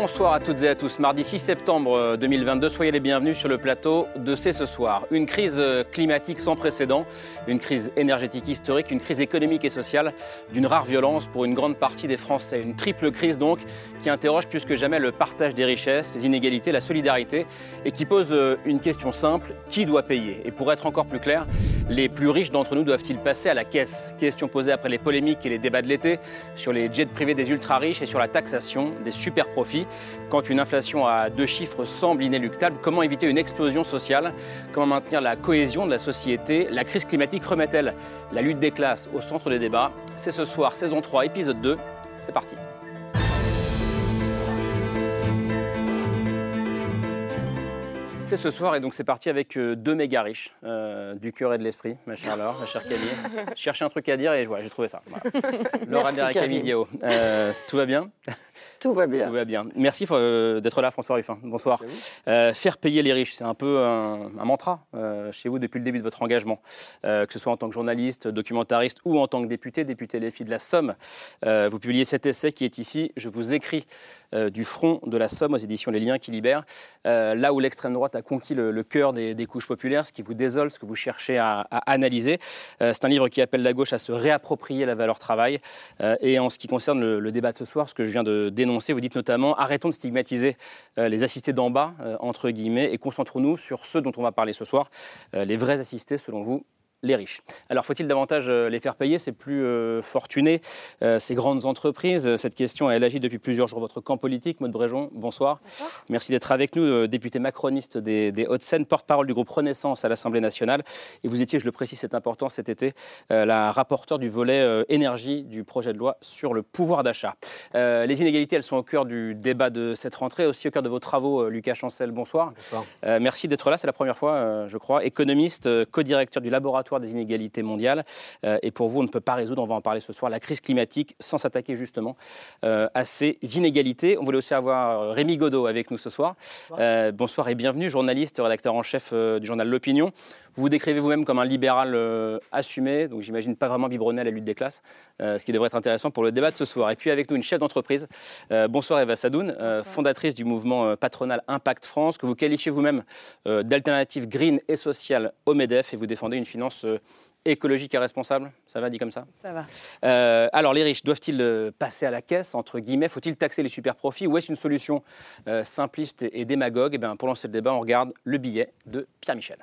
Bonsoir à toutes et à tous. Mardi 6 septembre 2022, soyez les bienvenus sur le plateau de C'est ce soir. Une crise climatique sans précédent, une crise énergétique historique, une crise économique et sociale d'une rare violence pour une grande partie des Français. Une triple crise donc qui interroge plus que jamais le partage des richesses, les inégalités, la solidarité et qui pose une question simple, qui doit payer? Et pour être encore plus clair, les plus riches d'entre nous doivent-ils passer à la caisse? Question posée après les polémiques et les débats de l'été sur les jets privés des ultra-riches et sur la taxation des super profits. Quand une inflation à deux chiffres semble inéluctable, comment éviter une explosion sociale? Comment maintenir la cohésion de la société? La crise climatique remet-elle la lutte des classes au centre des débats? C'est ce soir, saison 3, épisode 2. C'est parti. C'est ce soir et donc c'est parti avec deux méga riches euh, du cœur et de l'esprit, ma chère Laure, ma chère Camille. Je cherchais un truc à dire et voilà, j'ai trouvé ça. Voilà. Laure Camille Diao. Euh, tout va bien? Tout va bien. Tout va bien. Merci euh, d'être là, François Ruffin. Bonsoir. Euh, faire payer les riches, c'est un peu un, mantra euh, chez vous depuis le début de votre engagement, que ce soit en tant que journaliste, documentariste ou en tant que député, député Les Filles de la Somme. vous publiez cet essai qui est ici. Je vous écris du front de la Somme aux éditions Les Liens qui libèrent, là où l'extrême droite a conquis le, cœur des, couches populaires, ce qui vous désole, ce que vous cherchez à, analyser. c'est un livre qui appelle la gauche à se réapproprier la valeur travail. et en ce qui concerne le, le, débat de ce soir, ce que je viens de dénoncer, vous dites notamment arrêtons de stigmatiser euh, les assistés d'en bas, euh, entre guillemets, et concentrons-nous sur ceux dont on va parler ce soir, euh, les vrais assistés selon vous, les riches. Alors faut-il davantage euh, les faire payer? C'est plus euh, fortuné, euh, ces grandes entreprises Cette question, elle agit depuis plusieurs jours. Votre camp politique, Maud Bréjon, bonsoir. Merci d'être avec nous, député macroniste des, Hauts-de-Seine, porte-parole du groupe Renaissance à l'Assemblée nationale. Et vous étiez, je le précise, c'est important cet été, la rapporteure du volet énergie du projet de loi sur le pouvoir d'achat. les inégalités, elles sont au cœur du débat de cette rentrée, aussi au cœur de vos travaux, Lucas Chancel, bonsoir. bonsoir. merci d'être là, c'est la première fois, je crois. Économiste, co-directeur du laboratoire des inégalités mondiales. Euh, et pour vous, on ne peut pas résoudre, on va en parler ce soir, la crise climatique sans s'attaquer justement euh, à ces inégalités. On voulait aussi avoir euh, Rémi Godot avec nous ce soir. Bonsoir, bonsoir et bienvenue, journaliste, rédacteur en chef du journal L'Opinion. Vous vous décrivez vous-même comme un libéral assumé, donc j'imagine pas vraiment biberonné à la lutte des classes, ce qui devrait être intéressant pour le débat de ce soir. Et puis avec nous une chef d'entreprise. bonsoir Eva Sadoun, fondatrice du mouvement patronal Impact France, que vous qualifiez vous-même d'alternative green et sociale au MEDEF et vous défendez une finance euh, écologique et responsable Ça va dit comme ça? Ça va. Euh, alors les riches, doivent-ils euh, passer à la caisse, entre guillemets? Faut-il taxer les super profits Ou est-ce une solution simpliste et, démagogue? Eh bien, Pour lancer le débat, on regarde le billet de Pierre Michel.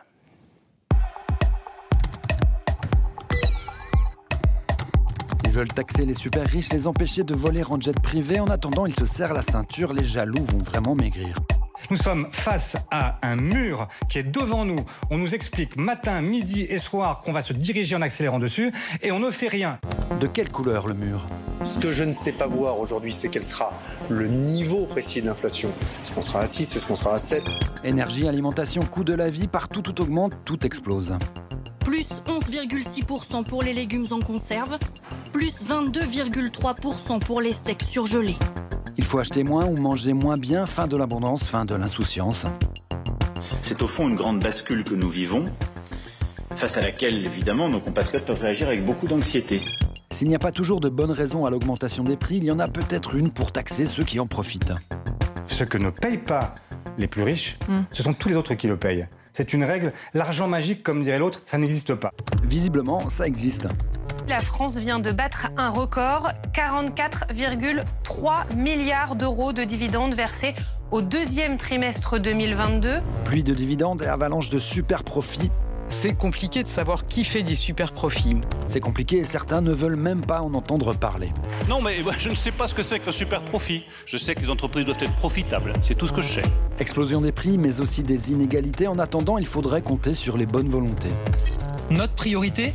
Veulent taxer les super riches, les empêcher de voler en jet privé. En attendant, ils se serrent la ceinture. Les jaloux vont vraiment maigrir. Nous sommes face à un mur qui est devant nous. On nous explique matin, midi et soir qu'on va se diriger en accélérant dessus et on ne fait rien. De quelle couleur le mur? Ce que je ne sais pas voir aujourd'hui, c'est quel sera le niveau précis de l'inflation. Est-ce qu'on sera à 6 Est-ce qu'on sera à 7 Énergie, alimentation, coût de la vie, partout tout augmente, tout explose. Plus 11,6% pour les légumes en conserve, plus 22,3% pour les steaks surgelés. Il faut acheter moins ou manger moins bien, fin de l'abondance, fin de l'insouciance. C'est au fond une grande bascule que nous vivons, face à laquelle, évidemment, nos compatriotes peuvent réagir avec beaucoup d'anxiété. S'il n'y a pas toujours de bonnes raisons à l'augmentation des prix, il y en a peut-être une pour taxer ceux qui en profitent. Ce que ne payent pas les plus riches, hmm. ce sont tous les autres qui le payent. C'est une règle, l'argent magique, comme dirait l'autre, ça n'existe pas. Visiblement, ça existe. La France vient de battre un record, 44,3 milliards d'euros de dividendes versés au deuxième trimestre 2022. Pluie de dividendes et avalanche de super profits. C'est compliqué de savoir qui fait des super profits. C'est compliqué et certains ne veulent même pas en entendre parler. Non, mais je ne sais pas ce que c'est qu'un super profit. Je sais que les entreprises doivent être profitables. C'est tout ce que je sais. Explosion des prix, mais aussi des inégalités. En attendant, il faudrait compter sur les bonnes volontés. Notre priorité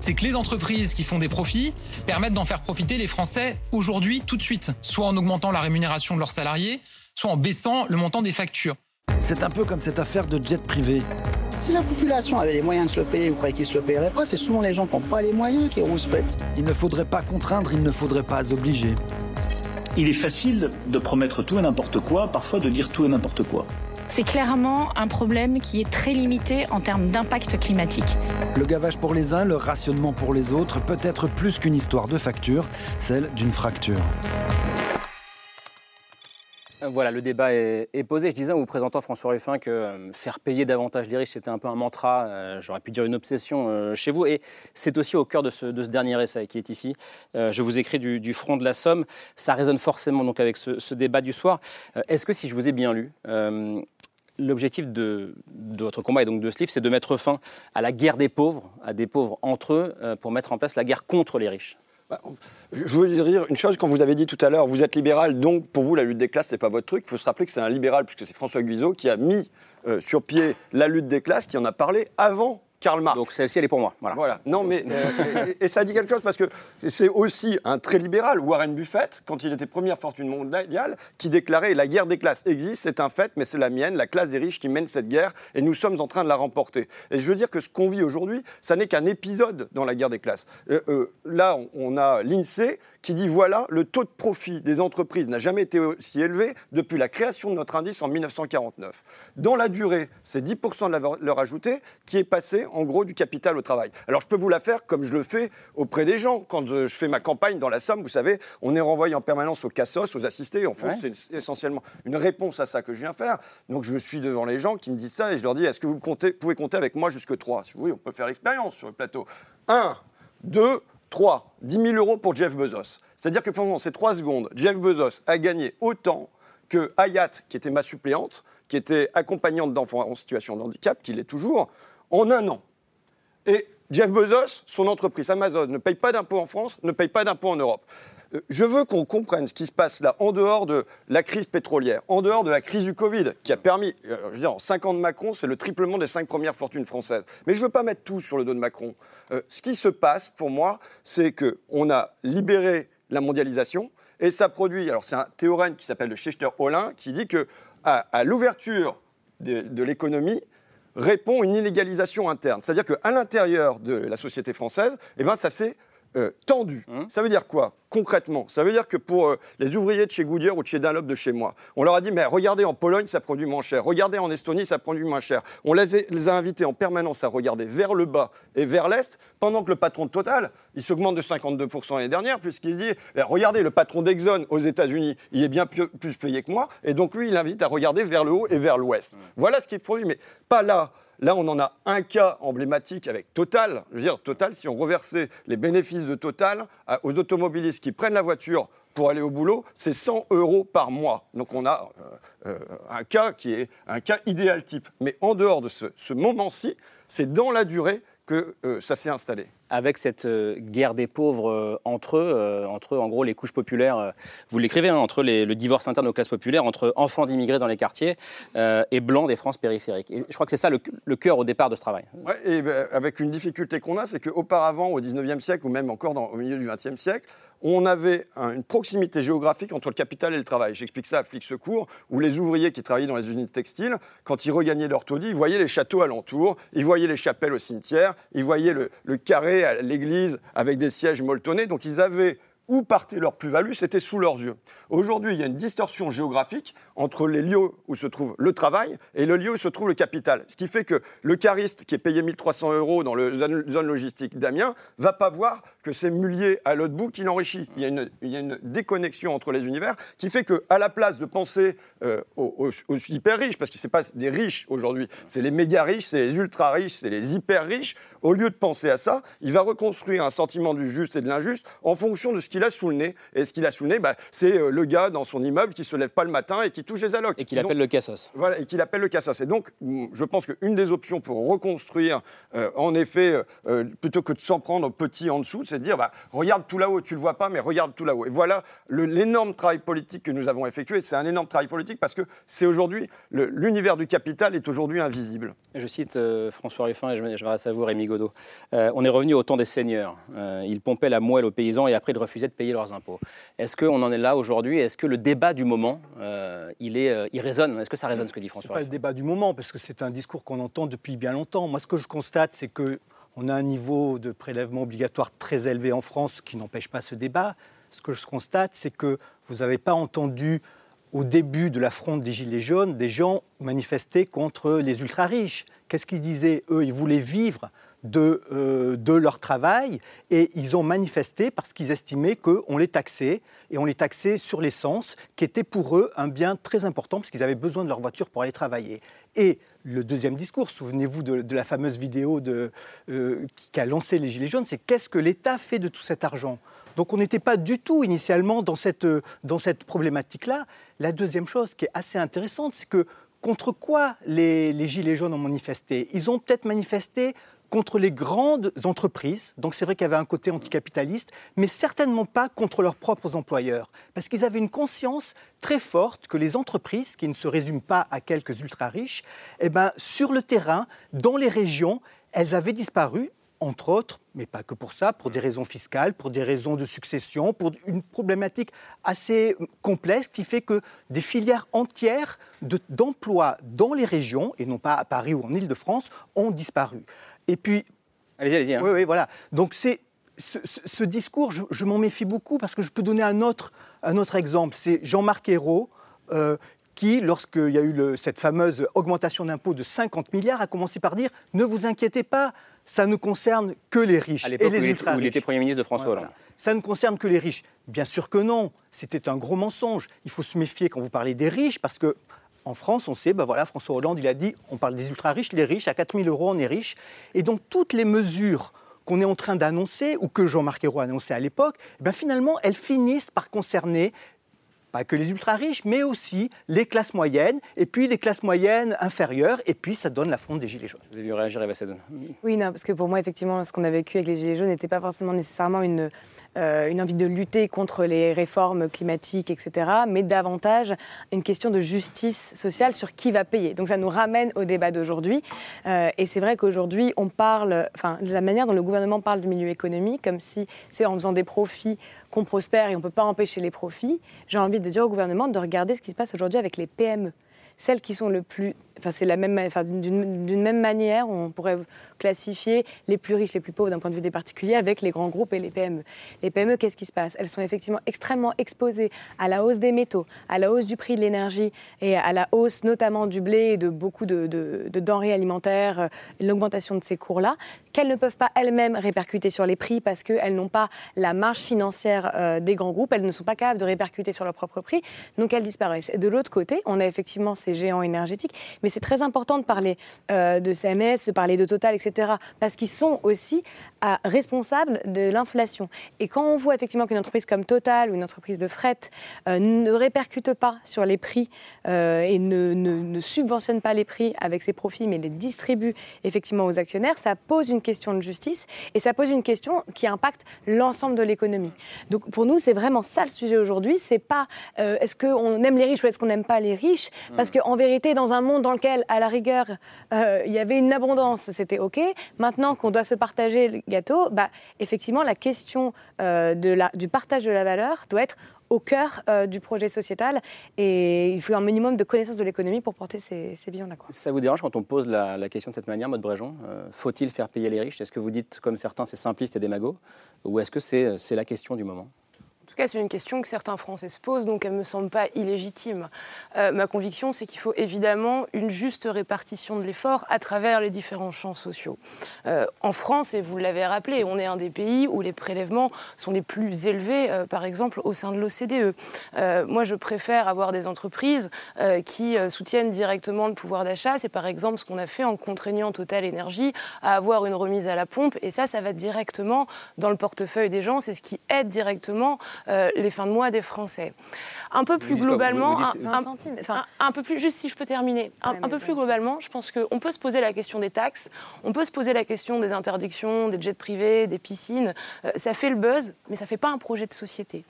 c'est que les entreprises qui font des profits permettent d'en faire profiter les Français aujourd'hui, tout de suite, soit en augmentant la rémunération de leurs salariés, soit en baissant le montant des factures. C'est un peu comme cette affaire de jet privé. Si la population avait les moyens de se le payer, vous croyez qu'ils se le paieraient pas C'est souvent les gens qui n'ont pas les moyens qui rouspètent. Il ne faudrait pas contraindre, il ne faudrait pas obliger. Il est facile de promettre tout et n'importe quoi, parfois de dire tout et n'importe quoi. C'est clairement un problème qui est très limité en termes d'impact climatique. Le gavage pour les uns, le rationnement pour les autres, peut être plus qu'une histoire de facture, celle d'une fracture. Voilà, le débat est, posé. Je disais en vous présentant François Ruffin que euh, faire payer davantage les riches, c'était un peu un mantra, euh, j'aurais pu dire une obsession euh, chez vous. Et c'est aussi au cœur de ce, dernier essai qui est ici. je vous écris du, front de la Somme. Ça résonne forcément donc avec ce, débat du soir. Est-ce que si je vous ai bien lu, l'objectif de, votre combat et donc de ce livre, c'est de mettre fin à la guerre des pauvres, à des pauvres entre eux, pour mettre en place la guerre contre les riches bah, je veux dire une chose, quand vous avez dit tout à l'heure, vous êtes libéral, donc pour vous, la lutte des classes, ce n'est pas votre truc. Il faut se rappeler que c'est un libéral, puisque c'est François Guizot qui a mis euh, sur pied la lutte des classes, qui en a parlé avant Karl Marx. Donc celle-ci, elle est pour moi. Voilà. Non, mais euh, et, ça dit quelque chose parce que c'est aussi un très libéral, Warren Buffett, quand il était première fortune mondiale, qui déclarait la guerre des classes existe, c'est un fait, mais c'est la mienne, la classe des riches qui mène cette guerre, et nous sommes en train de la remporter. Et je veux dire que ce qu'on vit aujourd'hui, ça n'est qu'un épisode dans la guerre des classes. Euh, euh, là, on a l'Insee qui dit voilà, le taux de profit des entreprises n'a jamais été aussi élevé depuis la création de notre indice en 1949. Dans la durée, c'est 10% de la valeur ajoutée qui est passé en gros du capital au travail. Alors je peux vous la faire comme je le fais auprès des gens. Quand je fais ma campagne dans la Somme, vous savez, on est renvoyé en permanence aux cassos, aux assistés. En fait, c'est essentiellement une réponse à ça que je viens faire. Donc je suis devant les gens qui me disent ça et je leur dis est-ce que vous pouvez compter avec moi jusque 3 Oui, on peut faire l'expérience sur le plateau. 1, 2, 3. 10 000 euros pour Jeff Bezos. C'est-à-dire que pendant ces 3 secondes, Jeff Bezos a gagné autant que Hayat, qui était ma suppléante, qui était accompagnante d'enfants en situation de handicap, qui l'est toujours, en un an. Et Jeff Bezos, son entreprise Amazon, ne paye pas d'impôts en France, ne paye pas d'impôts en Europe. Je veux qu'on comprenne ce qui se passe là, en dehors de la crise pétrolière, en dehors de la crise du Covid, qui a permis, euh, je veux dire, en 5 ans de Macron, c'est le triplement des 5 premières fortunes françaises. Mais je ne veux pas mettre tout sur le dos de Macron. Euh, ce qui se passe, pour moi, c'est qu'on a libéré la mondialisation, et ça produit, alors c'est un théorème qui s'appelle le Schechter-Olin, qui dit que à, l'ouverture de l'économie, répond une inégalisation interne. C'est-à-dire qu'à l'intérieur de la société française, eh ben, ça s'est euh, tendu. Mmh. Ça veut dire quoi concrètement? Ça veut dire que pour euh, les ouvriers de chez Goodyear ou de chez Dunlop de chez moi, on leur a dit mais regardez en Pologne ça produit moins cher, regardez en Estonie ça produit moins cher. On les a, invités en permanence à regarder vers le bas et vers l'est, pendant que le patron de Total, il s'augmente de 52% l'année dernière puisqu'il se dit eh, regardez le patron d'Exxon aux États-Unis, il est bien plus, payé que moi et donc lui il invite à regarder vers le haut et vers l'ouest. Mmh. Voilà ce qui est produit, mais pas là. Là, on en a un cas emblématique avec Total. Je veux dire, Total, si on reversait les bénéfices de Total aux automobilistes qui prennent la voiture pour aller au boulot, c'est 100 euros par mois. Donc on a euh, euh, un cas qui est un cas idéal type. Mais en dehors de ce moment-ci, c'est dans la durée que euh, ça s'est installé avec cette euh, guerre des pauvres euh, entre eux, entre en gros les couches populaires, vous l'écrivez, hein, entre le divorce interne aux classes populaires, entre enfants d'immigrés dans les quartiers et blancs des France périphériques. Je crois que c'est ça le, cœur au départ de ce travail. Ouais, et ben, avec une difficulté qu'on a, c'est qu'auparavant, au 19e siècle, ou même encore au milieu du 20e siècle, on avait une proximité géographique entre le capital et le travail. J'explique ça à Flic Secours, où les ouvriers qui travaillaient dans les usines textiles, quand ils regagnaient leur taudis, ils voyaient les châteaux alentours, ils voyaient les chapelles au cimetière, ils voyaient le carré à l'église avec des sièges molletonnés. Donc ils avaient où partait leur plus-value, c'était sous leurs yeux. Aujourd'hui, il y a une distorsion géographique entre les lieux où se trouve le travail et le lieu où se trouve le capital. Ce qui fait que le cariste qui est payé 1300 euros dans la zone logistique d'Amiens va pas voir que c'est Mullier à l'autre bout qui l'enrichit. Il, y a une déconnexion entre les univers qui fait qu'à la place de penser euh, aux, hyper riches, parce que ce n'est pas des riches aujourd'hui, c'est les méga riches, c'est les ultra riches, c'est les hyper riches, au lieu de penser à ça, il va reconstruire un sentiment du juste et de l'injuste en fonction de ce qu'il qu'il a sous le nez. Et ce qu'il a sous le nez, bah, c'est euh, le gars dans son immeuble qui se lève pas le matin et qui touche les allocs. Et qu'il appelle le cassos. Voilà, et qu'il appelle le cassos. Et donc, mm, je pense qu'une des options pour reconstruire, euh, en effet, euh, plutôt que de s'en prendre au petit en dessous, c'est de dire, bah, regarde tout là-haut, tu le vois pas, mais regarde tout là-haut. Et voilà l'énorme travail politique que nous avons effectué. C'est un énorme travail politique parce que c'est aujourd'hui, l'univers du capital est aujourd'hui invisible. Je cite François Ruffin et je, je m'adresse à vous, Rémi Godot. on est revenu au temps des seigneurs. ils pompaient la moelle aux paysans et après ils refusaient de payer leurs impôts. Est-ce qu'on en est là aujourd'hui? Est-ce que le débat du moment, euh, il, est, euh, il résonne? Est-ce que ça résonne ce que dit François? Pas le débat du moment, parce que c'est un discours qu'on entend depuis bien longtemps. Moi, ce que je constate, c'est que on a un niveau de prélèvement obligatoire très élevé en France qui n'empêche pas ce débat. Ce que je constate, c'est que vous n'avez pas entendu au début de la fronde des Gilets jaunes des gens manifester contre les ultra-riches. Qu'est-ce qu'ils disaient? Eux, ils voulaient vivre de, euh, de, leur travail et ils ont manifesté parce qu'ils estimaient qu'on les taxait et on les taxait sur l'essence qui était pour eux un bien très important parce qu'ils avaient besoin de leur voiture pour aller travailler. Et le deuxième discours, souvenez-vous de, la fameuse vidéo de, euh, qui a lancé les Gilets jaunes, c'est qu'est-ce que l'État fait de tout cet argent? Donc on n'était pas du tout initialement dans cette, dans cette problématique-là. La deuxième chose qui est assez intéressante, c'est que contre quoi les Gilets jaunes ont manifesté? Ils ont peut-être manifesté contre les grandes entreprises, donc c'est vrai qu'il y avait un côté anticapitaliste, mais certainement pas contre leurs propres employeurs, parce qu'ils avaient une conscience très forte que les entreprises, qui ne se résument pas à quelques ultra-riches, eh ben, sur le terrain, dans les régions, elles avaient disparu, entre autres, mais pas que pour ça, pour des raisons fiscales, pour des raisons de succession, pour une problématique assez complexe qui fait que des filières entières d'emplois dans les régions, et non pas à Paris ou en Ile-de-France, ont disparu. Et puis. Allez-y, allez-y. Hein. Oui, oui, voilà. Donc, c'est. Ce, discours, je, m'en méfie beaucoup parce que je peux donner un autre, un autre exemple. C'est Jean-Marc Ayrault, euh, qui, lorsqu'il y a eu cette fameuse augmentation d'impôts de 50 milliards, a commencé par dire Ne vous inquiétez pas, ça ne concerne que les riches et les ultra riches. il était Premier ministre de François Hollande. Ça ne concerne que les riches. Bien sûr que non, c'était un gros mensonge. Il faut se méfier quand vous parlez des riches parce que en France, on sait, ben voilà, François Hollande, il a dit, on parle des ultra-riches, les riches, à 4 000 euros, on est riche. Et donc, toutes les mesures qu'on est en train d'annoncer, ou que Jean-Marc Ayrault a annoncé à l'époque, ben finalement, elles finissent par concerner pas que les ultra-riches, mais aussi les classes moyennes, et puis les classes moyennes inférieures, et puis ça donne la fronde des Gilets jaunes. Vous avez vu réagir, Eva Oui, non, parce que pour moi, effectivement, ce qu'on a vécu avec les Gilets jaunes n'était pas forcément nécessairement une, une envie de lutter contre les réformes climatiques, etc., mais davantage une question de justice sociale sur qui va payer. Donc ça nous ramène au débat d'aujourd'hui. Euh, et c'est vrai qu'aujourd'hui, on parle, enfin, de la manière dont le gouvernement parle du milieu économique, comme si c'est en faisant des profits qu'on prospère et on ne peut pas empêcher les profits. J'ai envie de dire au gouvernement de regarder ce qui se passe aujourd'hui avec les PME. Celles qui sont le plus C'est la même, d'une même manière, on pourrait classifier les plus riches, les plus pauvres d'un point de vue des particuliers avec les grands groupes et les PME. Les PME, qu'est-ce qui se passe? Elles sont effectivement extrêmement exposées à la hausse des métaux, à la hausse du prix de l'énergie et à la hausse notamment du blé et de beaucoup de, denrées alimentaires, euh, l'augmentation de ces cours-là, qu'elles ne peuvent pas elles-mêmes répercuter sur les prix parce qu'elles n'ont pas la marge financière euh, des grands groupes, elles ne sont pas capables de répercuter sur leur propre prix, donc elles disparaissent. Et de l'autre côté, on a effectivement ces géants énergétiques, mais c'est très important de parler euh, de CMS, de parler de Total, etc. Parce qu'ils sont aussi euh, responsables de l'inflation. Et quand on voit effectivement qu'une entreprise comme Total ou une entreprise de fret euh, ne répercute pas sur les prix et ne, ne, subventionne pas les prix avec ses profits, mais les distribue effectivement aux actionnaires, ça pose une question de justice et ça pose une question qui impacte l'ensemble de l'économie. Donc pour nous, c'est vraiment ça le sujet aujourd'hui. C'est pas est-ce qu'on aime les riches ou est-ce qu'on n'aime pas les riches, parce qu'en vérité, dans un monde dans lequel à la rigueur, euh, il y avait une abondance, c'était OK. Maintenant qu'on doit se partager le gâteau, bah, effectivement, la question euh, de la, du partage de la valeur doit être au cœur euh, du projet sociétal. Et il faut un minimum de connaissance de l'économie pour porter ces, visions-là. Ça vous dérange quand on pose la, question de cette manière, Maud Bréjon Faut-il faire payer les riches? Est-ce que vous dites, comme certains, c'est simpliste et démago? Ou est-ce que c'est la question du moment? en tout cas, c'est une question que certains Français se posent, donc elle ne me semble pas illégitime. Euh, ma conviction, c'est qu'il faut évidemment une juste répartition de l'effort à travers les différents champs sociaux. Euh, en France, et vous l'avez rappelé, on est un des pays où les prélèvements sont les plus élevés, euh, par exemple, au sein de l'OCDE. moi, je préfère avoir des entreprises qui soutiennent directement le pouvoir d'achat. C'est par exemple ce qu'on a fait en contraignant Total Énergie à avoir une remise à la pompe. Et ça, ça va directement dans le portefeuille des gens. C'est ce qui aide directement les fins de mois des Français. Un peu plus globalement, un, peu plus, juste si je peux terminer, un, peu plus globalement, je pense qu'on peut se poser la question des taxes, on peut se poser la question des interdictions, des jets privés, des piscines. ça fait le buzz, mais ça fait pas un projet de société.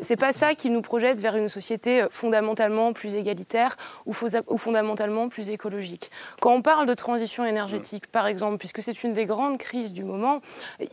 c'est pas ça qui nous projette vers une société fondamentalement plus égalitaire ou, ou fondamentalement plus écologique. Quand on parle de transition énergétique, par exemple, puisque c'est une des grandes crises du moment,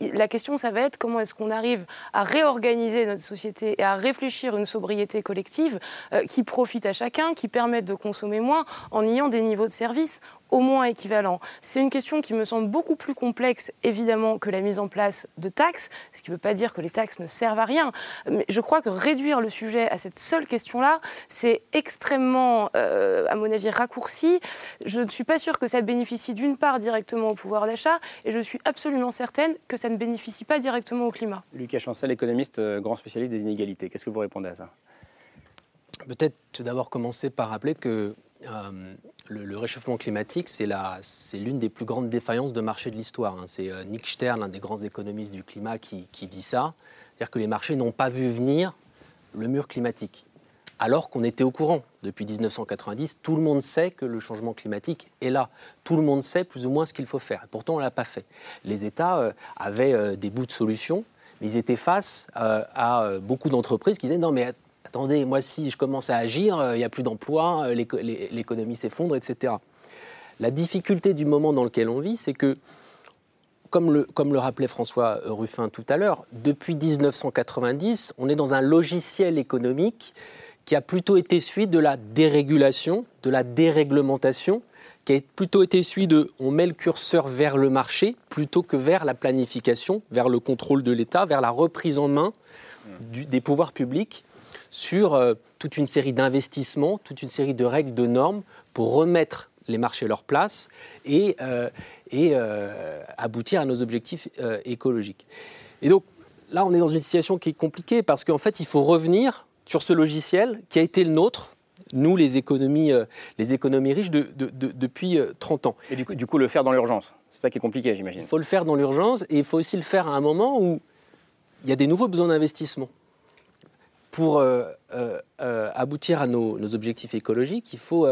la question, ça va être comment est-ce qu'on arrive à réorganiser notre société et à réfléchir une sobriété collective euh, qui profite à chacun, qui permette de consommer moins en ayant des niveaux de service au moins équivalent. C'est une question qui me semble beaucoup plus complexe, évidemment, que la mise en place de taxes, ce qui ne veut pas dire que les taxes ne servent à rien. Mais je crois que réduire le sujet à cette seule question-là, c'est extrêmement, euh, à mon avis, raccourci. Je ne suis pas sûre que ça bénéficie d'une part directement au pouvoir d'achat, et je suis absolument certaine que ça ne bénéficie pas directement au climat. Lucas Chancel, économiste, euh, grand spécialiste des inégalités. Qu'est-ce que vous répondez à ça? Peut-être tout d'abord commencer par rappeler que euh, le, réchauffement climatique, c'est l'une des plus grandes défaillances de marché de l'histoire. Hein. C'est euh, Nick Stern, l'un des grands économistes du climat, qui, dit ça. C'est-à-dire que les marchés n'ont pas vu venir le mur climatique. Alors qu'on était au courant. Depuis 1990, tout le monde sait que le changement climatique est là. Tout le monde sait plus ou moins ce qu'il faut faire. pourtant, on ne l'a pas fait. Les États euh, avaient des bouts de solutions, mais ils étaient face à beaucoup d'entreprises qui disaient non mais attendez, moi si je commence à agir, euh, il n'y a plus d'emploi, euh, l'économie s'effondre, etc. La difficulté du moment dans lequel on vit, c'est que, comme le, comme le rappelait François Ruffin tout à l'heure, depuis 1990, on est dans un logiciel économique qui a plutôt été celui de la dérégulation, de la déréglementation, qui a plutôt été celui de on met le curseur vers le marché plutôt que vers la planification, vers le contrôle de l'État, vers la reprise en main des pouvoirs publics sur euh, toute une série d'investissements, toute une série de règles, de normes pour remettre les marchés à leur place et, euh, euh, aboutir à nos objectifs écologiques. Et donc là, on est dans une situation qui est compliquée parce qu'en fait, il faut revenir sur ce logiciel qui a été le nôtre, nous, les économies, les économies riches, depuis 30 ans. Et du coup, du coup le faire dans l'urgence, c'est ça qui est compliqué, j'imagine. Il faut le faire dans l'urgence et il faut aussi le faire à un moment où il y a des nouveaux besoins d'investissement pour euh, euh, euh, aboutir à nos, objectifs écologiques, il faut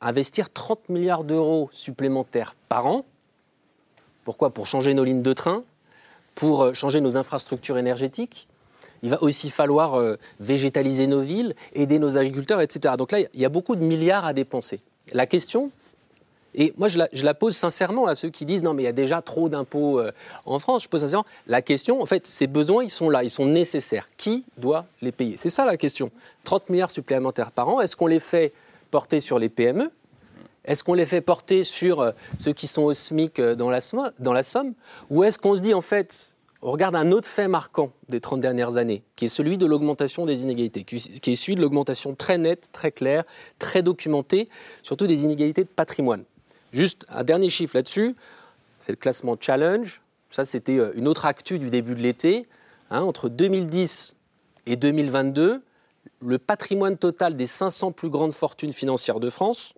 investir 30 milliards d'euros supplémentaires par an. Pourquoi? Pour changer nos lignes de train, pour changer nos infrastructures énergétiques. Il va aussi falloir végétaliser nos villes, aider nos agriculteurs, etc. Donc là, il y a beaucoup de milliards à dépenser. La question, et moi, je la, pose sincèrement à ceux qui disent non, mais il y a déjà trop d'impôts euh, en France. Je pose sincèrement la question. En fait, ces besoins, ils sont là, ils sont nécessaires. Qui doit les payer? C'est ça la question. 30 milliards supplémentaires par an. Est-ce qu'on les fait porter sur les PME Est-ce qu'on les fait porter sur euh, ceux qui sont au SMIC euh, dans la, dans la somme? Ou est-ce qu'on se dit en fait, on regarde un autre fait marquant des 30 dernières années, qui est celui de l'augmentation des inégalités, qui est celui de l'augmentation très nette, très claire, très documentée, surtout des inégalités de patrimoine? Juste un dernier chiffre là-dessus, c'est le classement Challenge. Ça, c'était euh, une autre actu du début de l'été. Hein, entre 2010 et 2022, le patrimoine total des 500 plus grandes fortunes financières de France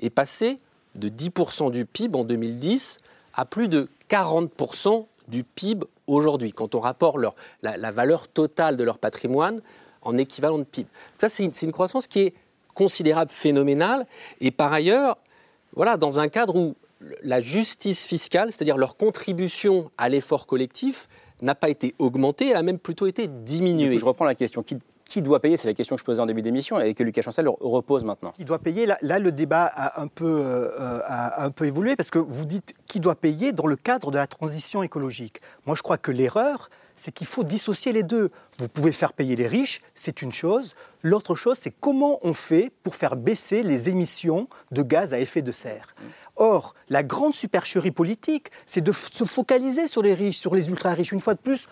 est passé de 10% du PIB en 2010 à plus de 40% du PIB aujourd'hui, quand on rapporte la, valeur totale de leur patrimoine en équivalent de PIB. Ça, c'est une, une croissance qui est considérable, phénoménale. Et par ailleurs, voilà, dans un cadre où la justice fiscale, c'est-à-dire leur contribution à l'effort collectif, n'a pas été augmentée, elle a même plutôt été diminuée. je reprends la question. Qui, doit payer C'est la question que je posais en début d'émission et que Lucas Chancel repose maintenant. Qui doit payer là, le débat a un, peu, euh, a un peu évolué parce que vous dites qui doit payer dans le cadre de la transition écologique. Moi, je crois que l'erreur, c'est qu'il faut dissocier les deux. Vous pouvez faire payer les riches, c'est une chose. L'autre chose, c'est comment on fait pour faire baisser les émissions de gaz à effet de serre. Or, la grande supercherie politique, c'est de se focaliser sur les riches, sur les ultra-riches. Une fois de plus,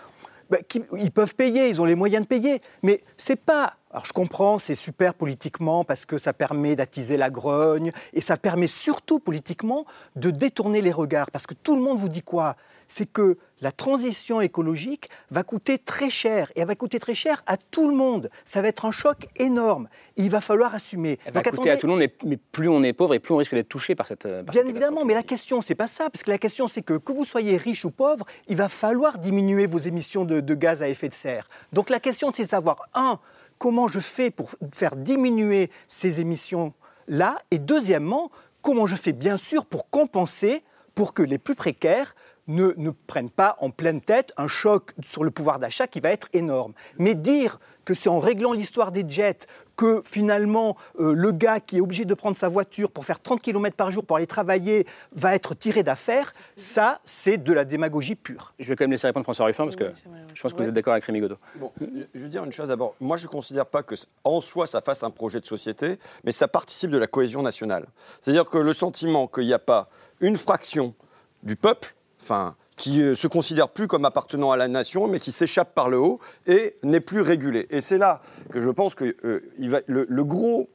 bah, ils peuvent payer, ils ont les moyens de payer. Mais c'est pas. Alors je comprends, c'est super politiquement parce que ça permet d'attiser la grogne et ça permet surtout politiquement de détourner les regards. Parce que tout le monde vous dit quoi? C'est que la transition écologique va coûter très cher. Et elle va coûter très cher à tout le monde. Ça va être un choc énorme. Et il va falloir assumer. Elle va coûter à tout le monde, mais plus on est pauvre et plus on risque d'être touché par cette. Par Bien évidemment, mais la question, c'est pas ça. Parce que la question, c'est que que vous soyez riche ou pauvre, il va falloir diminuer vos émissions de, de gaz à effet de serre. Donc la question, c'est de savoir, un, comment je fais pour faire diminuer ces émissions-là Et deuxièmement, comment je fais bien sûr pour compenser pour que les plus précaires ne, ne, prennent pas en pleine tête un choc sur le pouvoir d'achat qui va être énorme. Mais dire que c'est en réglant l'histoire des jets que finalement euh, le gars qui est obligé de prendre sa voiture pour faire 30 km par jour pour aller travailler va être tiré d'affaire, ça c'est de la démagogie pure. Je vais quand même laisser répondre François Ruffin parce que je pense que vous êtes d'accord avec Rémi Godot. Bon, je veux dire une chose d'abord. Moi je ne considère pas que en soi ça fasse un projet de société, mais ça participe de la cohésion nationale. C'est-à-dire que le sentiment qu'il n'y a pas une fraction du peuple, enfin qui ne se considère plus comme appartenant à la nation, mais qui s'échappe par le haut et n'est plus régulé. Et c'est là que je pense que euh, le, gros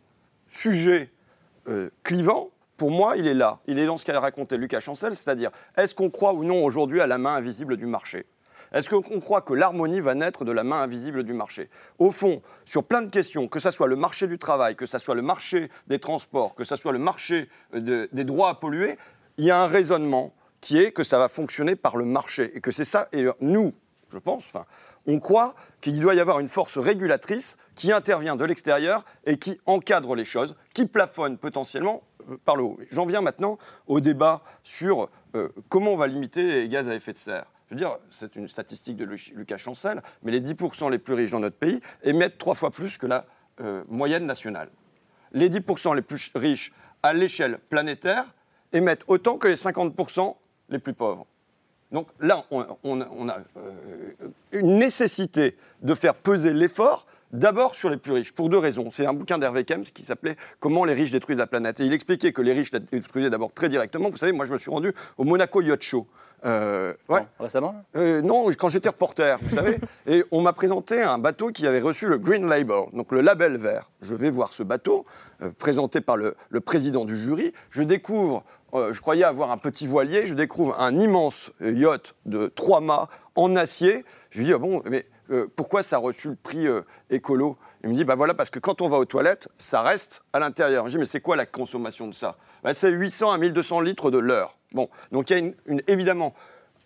sujet euh, clivant, pour moi, il est là. Il est dans ce qu'a raconté Lucas Chancel, c'est-à-dire est-ce qu'on croit ou non aujourd'hui à la main invisible du marché? Est-ce qu'on croit que l'harmonie va naître de la main invisible du marché? Au fond, sur plein de questions, que ce soit le marché du travail, que ce soit le marché des transports, que ce soit le marché de, des droits à polluer, il y a un raisonnement qui est que ça va fonctionner par le marché et que c'est ça. Et nous, je pense, enfin, on croit qu'il doit y avoir une force régulatrice qui intervient de l'extérieur et qui encadre les choses, qui plafonne potentiellement euh, par le haut. J'en viens maintenant au débat sur euh, comment on va limiter les gaz à effet de serre. Je veux dire, c'est une statistique de Lucas Chancel, mais les 10% les plus riches dans notre pays émettent trois fois plus que la euh, moyenne nationale. Les 10% les plus riches à l'échelle planétaire émettent autant que les 50% les plus pauvres. Donc là, on, on, on a euh, une nécessité de faire peser l'effort d'abord sur les plus riches, pour deux raisons. C'est un bouquin d'Hervé Kems qui s'appelait Comment les riches détruisent la planète. Et il expliquait que les riches la détruisaient d'abord très directement. Vous savez, moi, je me suis rendu au Monaco Yacht Show. Euh, ouais. non, récemment euh, Non, quand j'étais reporter, vous savez. Et on m'a présenté un bateau qui avait reçu le Green Label, donc le label vert. Je vais voir ce bateau, euh, présenté par le, le, président du jury. Je découvre, euh, je croyais avoir un petit voilier, je découvre un immense yacht de trois mâts en acier. Je lui dis, ah bon, mais euh, pourquoi ça a reçu le prix euh, écolo? Il me dit, bah voilà, parce que quand on va aux toilettes, ça reste à l'intérieur. Je dis, mais c'est quoi la consommation de ça? Bah, C'est 800 à 1200 litres de l'heure. Bon, donc il y a une, évidemment,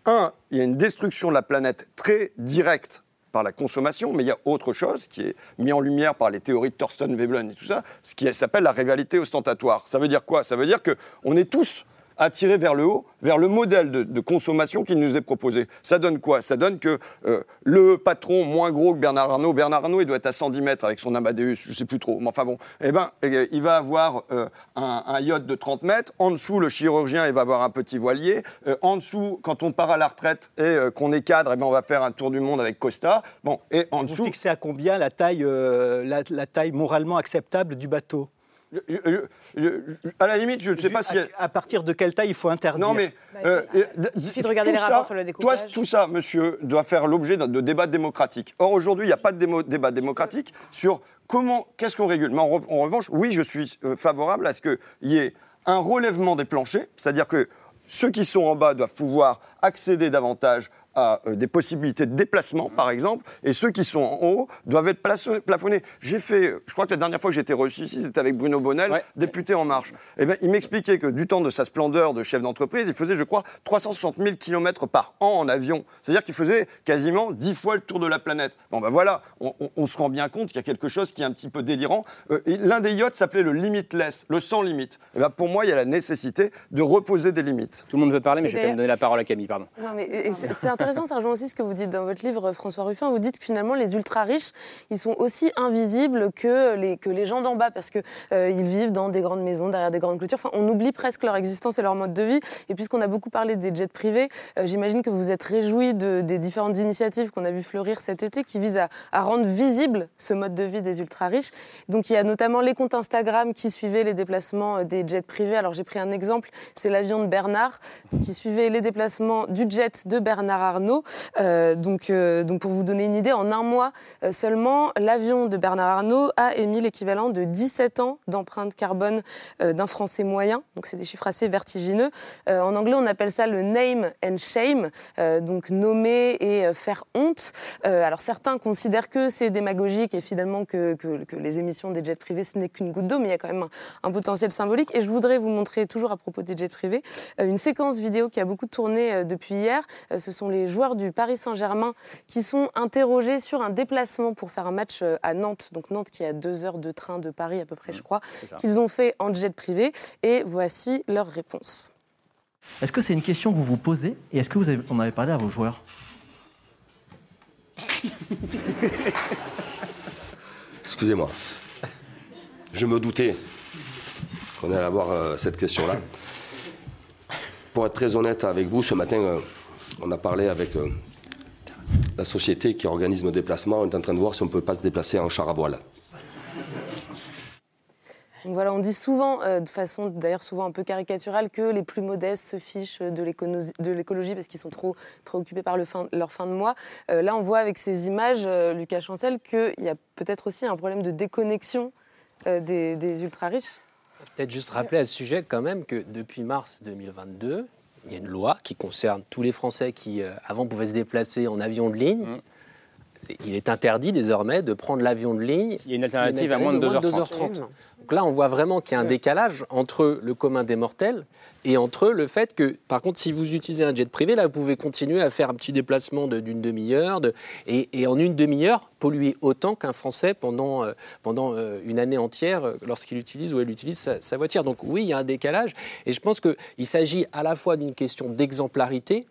un, il y a une destruction de la planète très directe par la consommation, mais il y a autre chose qui est mis en lumière par les théories de Thorsten Veblen et tout ça, ce qui s'appelle la rivalité ostentatoire. Ça veut dire quoi? Ça veut dire qu'on est tous attirés vers le haut, vers le modèle de, de, consommation qui nous est proposé. Ça donne quoi? Ça donne que euh, le patron moins gros que Bernard Arnault, Bernard Arnault, il doit être à 110 mètres avec son Amadeus, je ne sais plus trop, mais enfin bon, eh ben, il va avoir euh, un, un, yacht de 30 mètres, en dessous, le chirurgien, il va avoir un petit voilier, euh, en dessous, quand on part à la retraite et qu'on est cadre, eh ben, on va faire un tour du monde avec Costa, bon, et en dessous... Vous fixez à combien la taille, la, la taille moralement acceptable du bateau? Je, je, je, à la limite, je ne sais pas si. À, à, partir de quelle taille il faut interdire Non, mais. Bah, euh, il suffit de regarder les ça, rapports sur le découpage. Toi, tout ça, monsieur, doit faire l'objet de, de débats démocratiques. Or, aujourd'hui, il n'y a pas de démo, débat démocratique sur comment. Qu'est-ce qu'on régule Mais en, en, revanche, oui, je suis euh, favorable à ce qu'il y ait un relèvement des planchers, c'est-à-dire que ceux qui sont en bas doivent pouvoir accéder davantage à euh, des possibilités de déplacement, par exemple, et ceux qui sont en haut doivent être plafonnés. J'ai fait, je crois que la dernière fois que j'étais reçu ici, c'était avec Bruno Bonnel, ouais. député En Marche. Et ben, il m'expliquait que du temps de sa splendeur de chef d'entreprise, il faisait, je crois, 360 000 km par an en avion. C'est-à-dire qu'il faisait quasiment 10 fois le tour de la planète. Bon, ben voilà, on, on, on se rend bien compte qu'il y a quelque chose qui est un petit peu délirant. Euh, L'un des yachts s'appelait le Limitless, le sans limite. Et ben, pour moi, il y a la nécessité de reposer des limites. Tout le monde veut parler, mais je vais quand même donner la parole à Camille, pardon. Non, mais c'est intéressant, ça rejoint aussi ce que vous dites dans votre livre, François Ruffin. Vous dites que finalement, les ultra-riches, ils sont aussi invisibles que les, gens d'en bas, parce qu'ils euh, vivent dans des grandes maisons, derrière des grandes clôtures. Enfin, on oublie presque leur existence et leur mode de vie. Et puisqu'on a beaucoup parlé des jets privés, euh, j'imagine que vous êtes réjoui de, des différentes initiatives qu'on a vu fleurir cet été qui visent à, à rendre visible ce mode de vie des ultra-riches. Donc, il y a notamment les comptes Instagram qui suivaient les déplacements des jets privés. Alors, j'ai pris un exemple, c'est l'avion de Bernard qui suivait les déplacements du jet de Bernard Arnault. Euh, donc, euh, donc, pour vous donner une idée, en un mois euh, seulement, l'avion de Bernard Arnault a émis l'équivalent de 17 ans d'empreinte carbone d'un Français moyen. Donc, c'est des chiffres assez vertigineux. En anglais, on appelle ça le name and shame, donc nommer et faire honte. Alors, certains considèrent que c'est démagogique et finalement que, les émissions des jets privés, ce n'est qu'une goutte d'eau, mais il y a quand même un, un potentiel symbolique. Et je voudrais vous montrer, toujours à propos des jets privés, une séquence vidéo qui a beaucoup tourné depuis hier. Ce sont les joueurs du Paris Saint-Germain qui sont interrogés sur un déplacement pour faire un match euh, à Nantes. Donc Nantes qui est à deux heures de train de Paris à peu près, je crois, qu'ils ont fait en jet privé. Et voici leur réponse. Est-ce que c'est une question que vous vous posez et est-ce que vous avez- en avez parlé à vos joueurs? Excusez-moi. Je me doutais qu'on allait avoir euh, cette question-là. Pour être très honnête avec vous, ce matin, euh, on a parlé avec euh, la société qui organise nos déplacements. On est en train de voir si on ne peut pas se déplacer en char à voile. Donc voilà, on dit souvent, euh, de façon d'ailleurs souvent un peu caricaturale, que les plus modestes se fichent de l'écologie parce qu'ils sont trop préoccupés par le fin- leur fin de mois. Euh, là, on voit avec ces images, euh, Lucas Chancel, qu'il y a peut-être aussi un problème de déconnexion euh, des, des ultra-riches. Peut-être juste rappeler à ce sujet quand même que depuis mars 2022, il y a une loi qui concerne tous les Français qui euh, avant pouvaient se déplacer en avion de ligne. C'est- Il est interdit désormais de prendre l'avion de ligne. Il y a une alternative à moins de 2h30. Donc là, on voit vraiment qu'il y a un décalage entre le commun des mortels et entre le fait que, par contre, si vous utilisez un jet privé, là, vous pouvez continuer à faire un petit déplacement de- d'une demi-heure de- et, et en une demi-heure, polluer autant qu'un Français pendant, euh, pendant euh, une année entière euh, lorsqu'il utilise ou elle utilise sa, sa voiture. Donc oui, il y a un décalage. Et je pense qu'il s'agit à la fois d'une question d'exemplarité,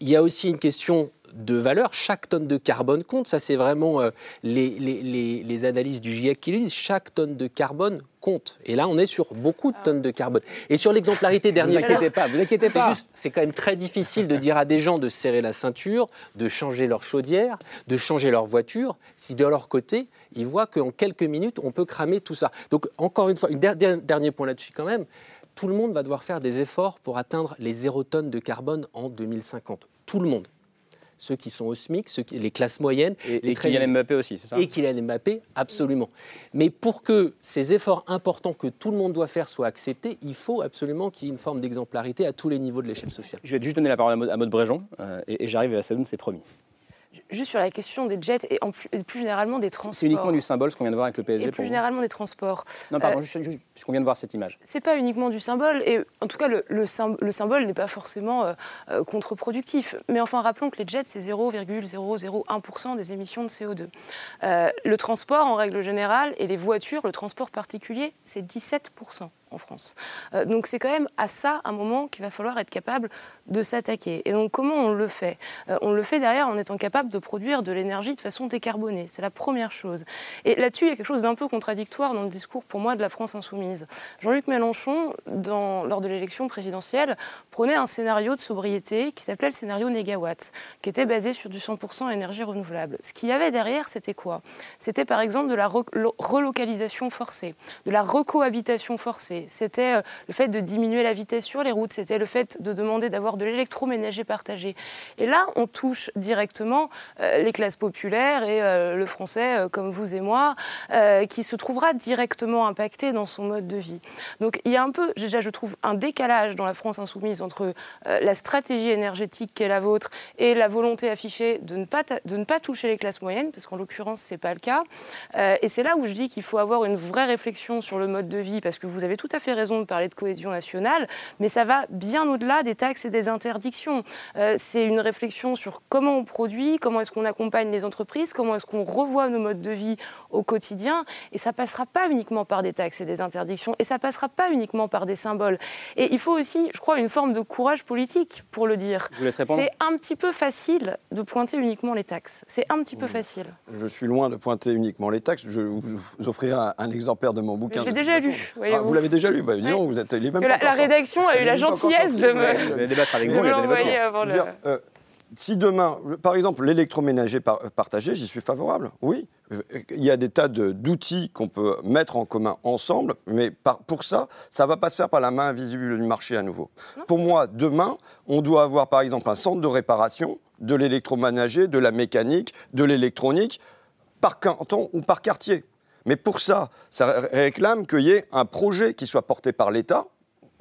il y a aussi une question de valeur. Chaque tonne de carbone compte. Ça, c'est vraiment euh, les, les- les- les analyses du GIEC qui le disent. Chaque tonne de carbone compte. Et là, on est sur beaucoup de tonnes de carbone. Et sur l'exemplarité, dernier Vous inquiétez pas, vous inquiétez c'est pas. juste- C'est quand même très difficile de dire à des gens de serrer la ceinture, de changer leur chaudière, de changer leur voiture, si de leur côté, ils voient qu'en quelques minutes, on peut cramer tout ça. Donc, encore une fois, un dernier point là-dessus quand même. Tout le monde va devoir faire des efforts pour atteindre les zéro tonnes de carbone en 2050. Tout le monde. Ceux qui sont au SMIC, ceux qui, les classes moyennes. Et, les et Kylian Mbappé aussi, c'est ça Et Kylian Mbappé, absolument. Mais pour que ces efforts importants que tout le monde doit faire soient acceptés, il faut absolument qu'il y ait une forme d'exemplarité à tous les niveaux de l'échelle sociale. Je vais juste donner la parole à Maud, à Maud Bréjon, euh, et, et j'arrive à Sadoun, c'est promis. Juste sur la question des jets et, en plus, et plus généralement des transports. C'est uniquement du symbole, ce qu'on vient de voir avec le PSG. Et pour plus vous généralement des transports. Non, pardon, Euh, juste, juste, puisqu'on vient de voir cette image. c'est pas uniquement du symbole, et en tout cas, le, le sym- le symbole n'est pas forcément euh, euh, contre-productif. Mais enfin, rappelons que les jets, c'est 0,001% des émissions de CO2. Euh, le transport, en règle générale, et les voitures, le transport particulier, c'est 17% en France. Euh, donc c'est quand même à ça, un moment, qu'il va falloir être capable de s'attaquer. Et donc comment on le fait? Euh, On le fait derrière en étant capable de produire de l'énergie de façon décarbonée. C'est la première chose. Et là-dessus, il y a quelque chose d'un peu contradictoire dans le discours, pour moi, de la France insoumise. Jean-Luc Mélenchon, lors de l'élection présidentielle, prenait un scénario de sobriété qui s'appelait le scénario négawatt, qui était basé sur du 100% énergie renouvelable. Ce qu'il y avait derrière, c'était quoi? C'était par exemple de la re- lo- relocalisation forcée, de la recohabitation forcée. C'était euh, le fait de diminuer la vitesse sur les routes, c'était le fait de demander d'avoir de l'électroménager partagé. Et là, on touche directement euh, les classes populaires et euh, le français comme vous et moi, qui se trouvera directement impacté dans son mode de vie. Donc il y a un peu, déjà je trouve, un décalage dans la France insoumise entre la stratégie énergétique qui est la vôtre et la volonté affichée de ne pas, de ne pas toucher les classes moyennes, parce qu'en l'occurrence, ce n'est pas le cas. Et c'est là où je dis qu'il faut avoir une vraie réflexion sur le mode de vie, parce que vous avez tout à fait raison de parler de cohésion nationale, mais ça va bien au-delà des taxes et des interdictions. Euh, c'est une réflexion sur comment on produit, comment est-ce qu'on accompagne les entreprises, comment est-ce qu'on revoit nos modes de vie au quotidien. Et ça passera pas uniquement par des taxes et des interdictions, et ça passera pas uniquement par des symboles. Et il faut aussi, je crois, une forme de courage politique pour le dire. C'est un petit peu facile de pointer uniquement les taxes. C'est un petit peu facile. Je suis loin de pointer uniquement les taxes. Je vous offrirai un, un exemplaire de mon bouquin. De déjà lu. Ah, vous l'avez déjà lu bah, dis Oui. donc, vous êtes, il est même Parce que pas la, rédaction a eu la gentillesse de me, Ouais, Je vais débattre avec vous, l'envoyer avant le... euh, si demain, par exemple, l'électroménager partagé, j'y suis favorable, oui. Il y a des tas d'outils qu'on peut mettre en commun ensemble, mais pour ça, ça ne va pas se faire par la main invisible du marché à nouveau. Pour moi, demain, on doit avoir par exemple un centre de réparation de l'électroménager, de la mécanique, de l'électronique, par canton ou par quartier. Mais pour ça, ça réclame qu'il y ait un projet qui soit porté par l'État,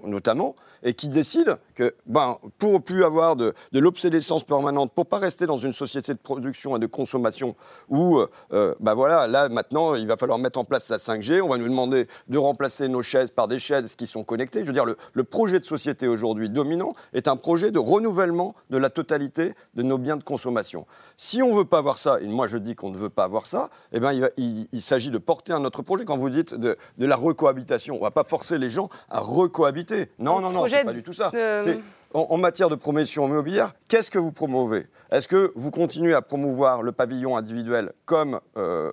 notamment, et qui décide que, ben, pour plus avoir de, l'obsolescence permanente, pour pas rester dans une société de production et de consommation où, euh, ben voilà, là maintenant, il va falloir mettre en place la 5G, on va nous demander de remplacer nos chaises par des chaises qui sont connectées. Je veux dire, le, projet de société aujourd'hui dominant est un projet de renouvellement de la totalité de nos biens de consommation. Si on veut pas avoir ça, et moi je dis qu'on ne veut pas avoir ça, eh ben, il, il, s'agit de porter un autre projet. Quand vous dites de, de la recohabitation, on va pas forcer les gens à recohabiter. Non, non, non, c'est pas du tout ça. C'est en, matière de promotion immobilière, qu'est-ce que vous promouvez? Est-ce que vous continuez à promouvoir le pavillon individuel comme euh,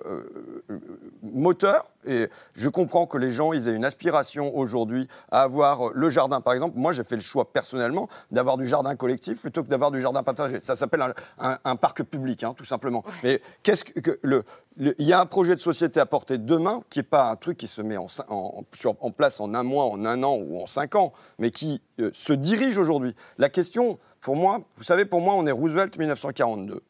euh, moteur? Et je comprends que les gens, ils aient une aspiration aujourd'hui à avoir le jardin. Par exemple, moi, j'ai fait le choix personnellement d'avoir du jardin collectif plutôt que d'avoir du jardin partagé. Ça s'appelle un, parc public, hein, tout simplement. Mais qu'est-ce que le, il y a un projet de société à porter demain qui n'est pas un truc qui se met en, en, place en un mois, en un an ou en cinq ans, mais qui euh, se dirige aujourd'hui. La question, pour moi, vous savez, pour moi, on est Roosevelt 1942.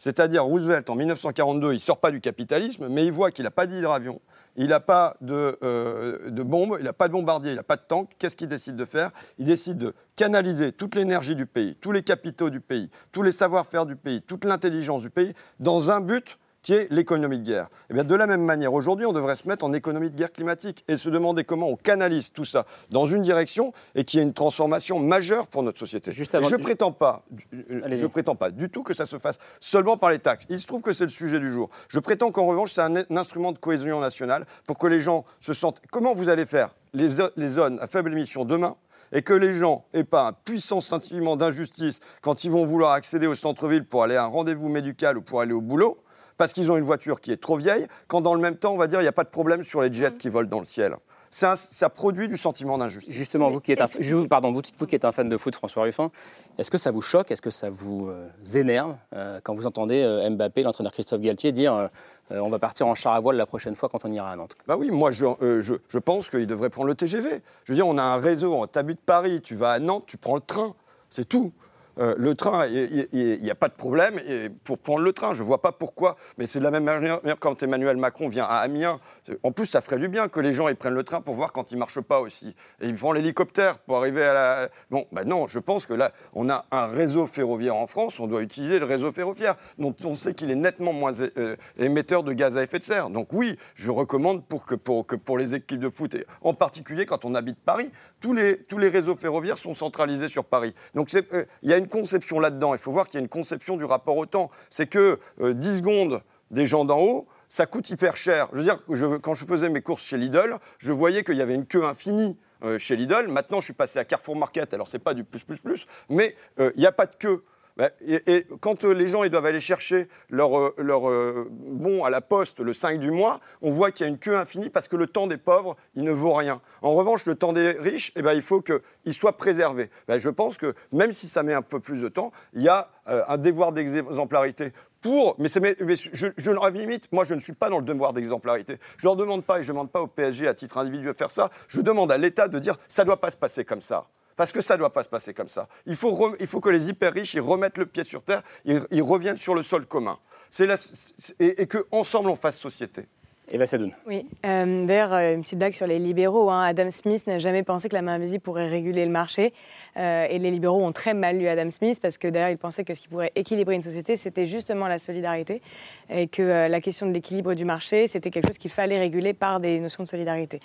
C'est-à-dire Roosevelt, en 1942, il ne sort pas du capitalisme, mais il voit qu'il n'a pas d'hydravion, il n'a pas de, euh, de bombes, il n'a pas de bombardier, il n'a pas de tank. Qu'est-ce qu'il décide de faire? Il décide de canaliser toute l'énergie du pays, tous les capitaux du pays, tous les savoir-faire du pays, toute l'intelligence du pays, dans un but qui est l'économie de guerre. Et eh bien, de la même manière, aujourd'hui, on devrait se mettre en économie de guerre climatique et se demander comment on canalise tout ça dans une direction et qu'il y ait une transformation majeure pour notre société. je ne prétends, pas, je prétends pas du tout que ça se fasse seulement par les taxes. Il se trouve que c'est le sujet du jour. Je prétends qu'en revanche, c'est un, instrument de cohésion nationale pour que les gens se sentent... Comment vous allez faire les, les zones à faible émission demain et que les gens n'aient pas un puissant sentiment d'injustice quand ils vont vouloir accéder au centre-ville pour aller à un rendez-vous médical ou pour aller au boulot, parce qu'ils ont une voiture qui est trop vieille, quand dans le même temps, on va dire, il n'y a pas de problème sur les jets qui volent dans le ciel. Un, ça produit du sentiment d'injustice. Justement, vous qui, êtes un, pardon, vous, qui êtes un fan de foot, François Ruffin, est-ce que ça vous choque, est-ce que ça vous euh, énerve euh, quand vous entendez euh, Mbappé, l'entraîneur Christophe Galtier, dire on va partir en char à voile la prochaine fois quand on ira à Nantes? Bah oui, moi je, je, je pense qu'il devrait prendre le TGV. Je veux dire, on a un réseau, tu habites Paris, tu vas à Nantes, tu prends le train, c'est tout. Euh, le train, il n'y a pas de problème pour prendre le train. Je ne vois pas pourquoi. Mais c'est de la même manière quand Emmanuel Macron vient à Amiens. En plus, ça ferait du bien que les gens ils prennent le train pour voir quand il ne marche pas aussi. Et ils prennent l'hélicoptère pour arriver à la. Bon, ben non, je pense que là, on a un réseau ferroviaire en France. On doit utiliser le réseau ferroviaire, dont on sait qu'il est nettement moins euh, émetteur de gaz à effet de serre. Donc oui, je recommande pour que pour, que pour les équipes de foot, et en particulier quand on habite Paris, tous les, tous les réseaux ferroviaires sont centralisés sur Paris. Donc euh, il y a une conception là-dedans. Il faut voir qu'il y a une conception du rapport au temps. C'est que 10 euh, secondes des gens d'en haut, ça coûte hyper cher. Je veux dire, quand je faisais mes courses chez Lidl, je voyais qu'il y avait une queue infinie euh, chez Lidl. Maintenant, je suis passé à Carrefour Market, alors c'est pas du plus, plus, plus, mais il n'y a pas de queue. Bah, et, quand euh, les gens ils doivent aller chercher leur, euh, leur euh, bon à la poste le 5 du mois, on voit qu'il y a une queue infinie parce que le temps des pauvres, il ne vaut rien. En revanche, le temps des riches, eh ben, il faut qu'il soit préservé. Ben, je pense que même si ça met un peu plus de temps, il y a un devoir d'exemplarité pour, mais, mais, je, limite, moi je ne suis pas dans le devoir d'exemplarité. Je ne leur demande pas et je ne demande pas au PSG à titre individuel de faire ça. Je demande à l'État de dire ça ne doit pas se passer comme ça. Parce que ça ne doit pas se passer comme ça. Il faut, il faut que les hyper riches ils remettent le pied sur terre, ils, reviennent sur le sol commun. Et, et qu'ensemble on fasse société. Eva Sadoun. Oui, euh, d'ailleurs, euh, une petite blague sur les libéraux. Hein. Adam Smith n'a jamais pensé que la main invisible pourrait réguler le marché. Euh, et les libéraux ont très mal lu Adam Smith parce que d'ailleurs, il pensait que ce qui pourrait équilibrer une société, c'était justement la solidarité. Et que la question de l'équilibre du marché, c'était quelque chose qu'il fallait réguler par des notions de solidarité.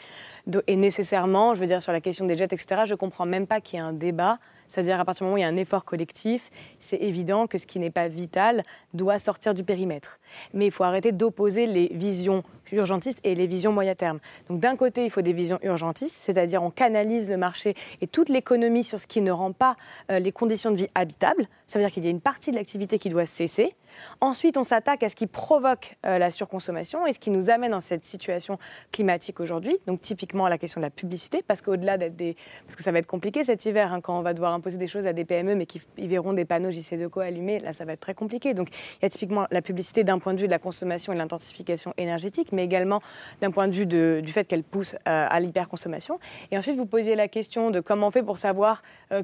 Et nécessairement, je veux dire, sur la question des jets, etc., je ne comprends même pas qu'il y ait un débat c'est-à-dire à partir du moment où il y a un effort collectif, c'est évident que ce qui n'est pas vital doit sortir du périmètre. Mais il faut arrêter d'opposer les visions urgentistes et les visions moyen terme. Donc d'un côté, il faut des visions urgentistes, c'est-à-dire on canalise le marché et toute l'économie sur ce qui ne rend pas euh, les conditions de vie habitables. Ça veut dire qu'il y a une partie de l'activité qui doit cesser. Ensuite, on s'attaque à ce qui provoque euh, la surconsommation et ce qui nous amène dans cette situation climatique aujourd'hui. Donc typiquement la question de la publicité, parce qu'au-delà d'être des... Parce que ça va être compliqué cet hiver hein, quand on va devoir imposer des choses à des PME, mais qui ils verront des panneaux JC2Co allumés, là, ça va être très compliqué. Donc, il y a typiquement la publicité d'un point de vue de la consommation et l'intensification énergétique, mais également d'un point de vue du fait qu'elle pousse euh, à l'hyperconsommation. Et ensuite, vous posiez la question de comment on fait pour savoir euh,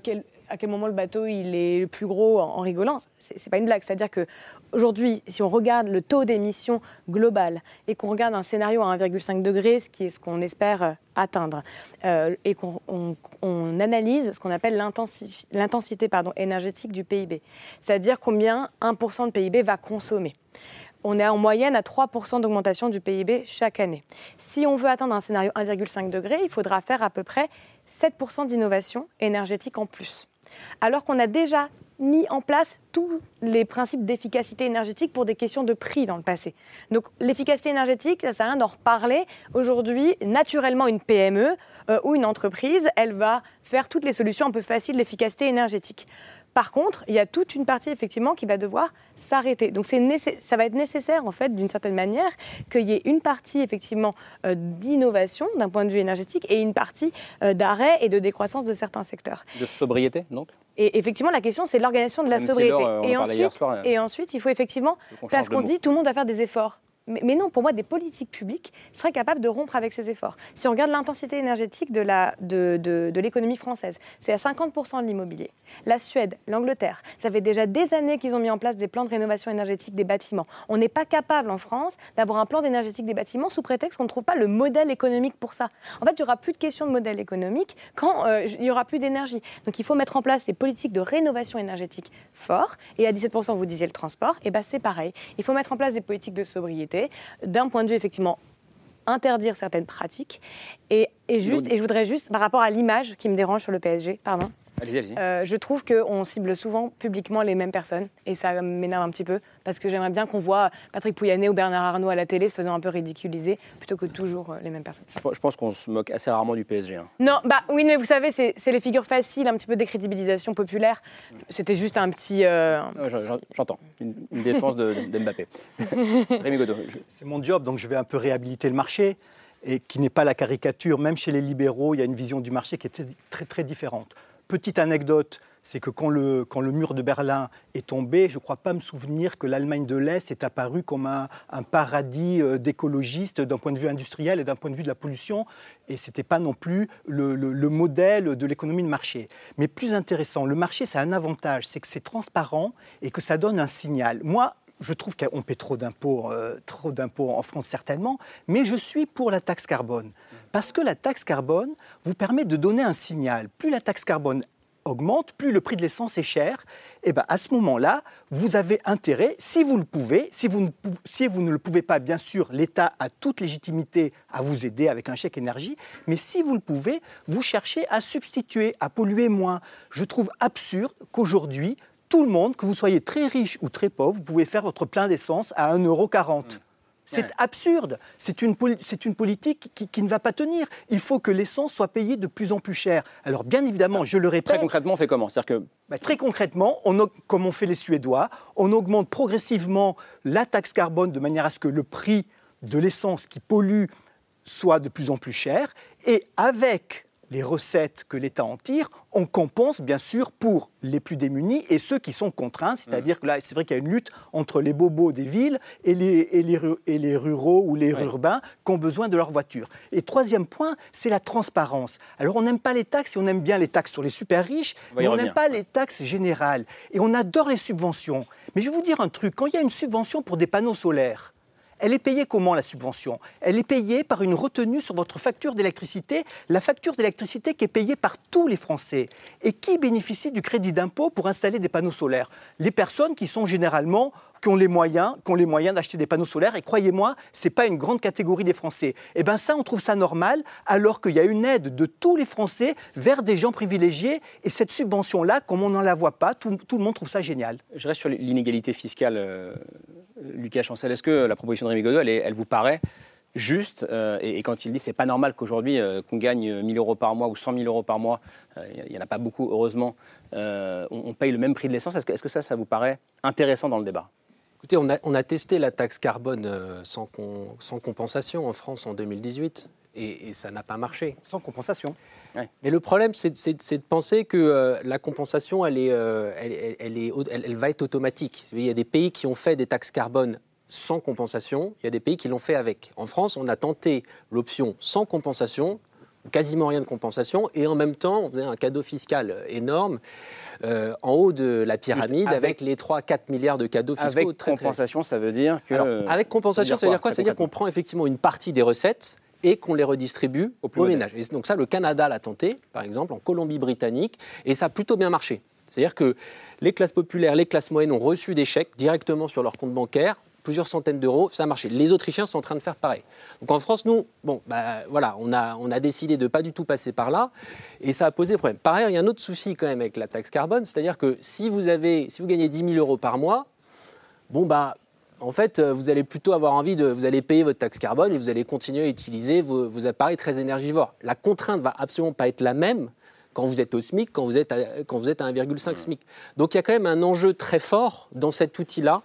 à quel moment le bateau il est le plus gros en, en rigolant. C'est pas une blague. C'est-à-dire que aujourd'hui, si on regarde le taux d'émission global et qu'on regarde un scénario à 1,5 degré, ce qui est ce qu'on espère euh, atteindre, euh, et qu'on on- on analyse ce qu'on appelle l'intensi- l'intensité énergétique du PIB, c'est-à-dire combien 1% de PIB va consommer. On est en moyenne à 3% d'augmentation du PIB chaque année. Si on veut atteindre un scénario 1,5 degré, il faudra faire à peu près 7% d'innovation énergétique en plus. Alors qu'on a déjà mis en place tous les principes d'efficacité énergétique pour des questions de prix dans le passé. Donc l'efficacité énergétique, ça sert à rien d'en reparler. Aujourd'hui, naturellement, une PME euh, ou une entreprise, elle va faire toutes les solutions un peu faciles d'efficacité énergétique. Par contre, il y a toute une partie effectivement qui va devoir s'arrêter. Donc ça va être nécessaire en fait d'une certaine manière qu'il y ait une partie effectivement euh, d'innovation d'un point de vue énergétique et une partie euh, d'arrêt et de décroissance de certains secteurs. De sobriété, donc? Et effectivement, la question, c'est l'organisation de la Même sobriété. Euh, et, ensuite, soir, et ensuite, il faut effectivement, parce qu'on dit tout le monde va faire des efforts. Mais, non, pour moi, des politiques publiques seraient capables de rompre avec ces efforts. Si on regarde l'intensité énergétique de l'économie française, c'est à 50% de l'immobilier. La Suède, l'Angleterre, ça fait déjà des années qu'ils ont mis en place des plans de rénovation énergétique des bâtiments. On n'est pas capable en France d'avoir un plan d'énergétique des bâtiments sous prétexte qu'on ne trouve pas le modèle économique pour ça. En fait, il n'y aura plus de question de modèle économique quand euh, il n'y aura plus d'énergie. Donc il faut mettre en place des politiques de rénovation énergétique fortes. Et à 17%, vous disiez le transport, et ben c'est pareil. Il faut mettre en place des politiques de sobriété, d'un point de vue effectivement interdire certaines pratiques. Et, et juste, et je voudrais juste, par rapport à l'image qui me dérange sur le PSG, pardon. Allez-y, allez-y. Euh, je trouve qu'on cible souvent publiquement les mêmes personnes et ça m'énerve un petit peu parce que j'aimerais bien qu'on voit Patrick Pouyanné ou Bernard Arnault à la télé se faisant un peu ridiculiser plutôt que toujours euh, les mêmes personnes. Je pense- qu'on se moque assez rarement du PSG. hein. Non, bah oui, mais vous savez, c'est c'est les figures faciles, un petit peu décrédibilisation populaire. C'était juste un petit. euh, J'entends. Une, une défense de, de Mbappé. Rémi Godot. je- C'est mon job, donc je vais un peu réhabiliter le marché, et qui n'est pas la caricature. Même chez les libéraux, il y a une vision du marché qui est très, très différente. Petite anecdote, c'est que quand le, mur de Berlin est tombé, je ne crois pas me souvenir que l'Allemagne de l'Est est apparue comme un, paradis euh, d'écologistes d'un point de vue industriel et d'un point de vue de la pollution. Et ce n'était pas non plus le, le- le modèle de l'économie de marché. Mais plus intéressant, le marché, ça a un avantage, c'est que c'est transparent et que ça donne un signal. Moi, je trouve qu'on paie trop d'impôts, euh, trop d'impôts en France certainement, mais je suis pour la taxe carbone. Parce que la taxe carbone vous permet de donner un signal. Plus la taxe carbone augmente, plus le prix de l'essence est cher, et ben à ce moment-là, vous avez intérêt, si vous le pouvez, si vous ne, pou- si vous ne le pouvez pas, bien sûr, l'État a toute légitimité à vous aider avec un chèque énergie, mais si vous le pouvez, vous cherchez à substituer, à polluer moins. Je trouve absurde qu'aujourd'hui, tout le monde, que vous soyez très riche ou très pauvre, vous pouvez faire votre plein d'essence à 1,40€. C'est Ouais. absurde. C'est une, poli- c'est une politique qui, qui ne va pas tenir. Il faut que l'essence soit payée de plus en plus cher. Alors, bien évidemment, je le Très répète, concrètement, on fait comment? Que bah, très concrètement, on, comme on fait les Suédois, on augmente progressivement la taxe carbone de manière à ce que le prix de l'essence qui pollue soit de plus en plus cher. Et avec les recettes que l'État en tire, on compense bien sûr pour les plus démunis et ceux qui sont contraints. C'est-à-dire que là, c'est vrai qu'il y a une lutte entre les bobos des villes et les, et les, ru- et les ruraux ou les Ouais. urbains qui ont besoin de leur voiture. Et troisième point, c'est la transparence. Alors on n'aime pas les taxes et on aime bien les taxes sur les super riches, mais on n'aime pas les taxes générales. Et on adore les subventions. Mais je vais vous dire un truc, quand il y a une subvention pour des panneaux solaires, elle est payée comment la subvention? Elle est payée par une retenue sur votre facture d'électricité, la facture d'électricité qui est payée par tous les Français. Et qui bénéficie du crédit d'impôt pour installer des panneaux solaires? Les personnes qui sont généralement qui ont les moyens, qui ont les moyens d'acheter des panneaux solaires. Et croyez-moi, c'est pas une grande catégorie des Français. Et ben ça, on trouve ça normal, alors qu'il y a une aide de tous les Français vers des gens privilégiés. Et cette subvention-là, comme on n'en la voit pas, tout, le monde trouve ça génial. je reste sur l'inégalité fiscale, euh, Lucas Chancel. Est-ce que la proposition de Rémi Godot, elle, vous paraît juste euh, et, quand il dit c'est pas normal qu'aujourd'hui euh, qu'on gagne 1000 euros par mois ou 100 000 euros par mois, il n'y en a pas beaucoup heureusement, on, paye le même prix de l'essence. Est-ce que, que ça, ça vous paraît intéressant dans le débat? Écoutez, on a, on a testé la taxe carbone euh, sans, con- sans compensation en France en 2018. Et, et ça n'a pas marché. Sans compensation. Mais le problème, c'est de penser que euh, la compensation, elle, est, euh, elle, elle- elle est, elle, elle va être automatique. Il y a des pays qui ont fait des taxes carbone sans compensation, il y a des pays qui l'ont fait avec. En France, on a tenté l'option sans compensation, quasiment rien de compensation, et en même temps, on faisait un cadeau fiscal énorme euh, en haut de la pyramide Avec- avec, les 3-4 milliards de cadeaux fiscaux. Avec très, très- compensation, ça veut dire que. alors, avec compensation, ça veut dire quoi Ça veut dire qu'on prend effectivement une partie des recettes et qu'on les redistribue aux, plus ménages. Et donc ça, le Canada l'a tenté, par exemple, en Colombie-Britannique, et ça a plutôt bien marché. C'est-à-dire que les classes populaires, les classes moyennes ont reçu des chèques directement sur leur compte bancaire, plusieurs centaines d'euros, ça a marché. Les Autrichiens sont en train de faire pareil. Donc en France, nous, bon, bah, voilà, on a, on a décidé de pas du tout passer par là, et ça a posé problème. Par ailleurs, il y a un autre souci quand même avec la taxe carbone, c'est-à-dire que si vous, avez, si vous gagnez 10 000 euros par mois, bon, bah, en fait, euh, vous allez plutôt avoir envie de. Vous allez payer votre taxe carbone et vous allez continuer à utiliser vos, vos appareils très énergivores. La contrainte va absolument pas être la même quand vous êtes au SMIC, quand vous êtes à, quand vous êtes à 1,5 SMIC. Donc il y a quand même un enjeu très fort dans cet outil-là.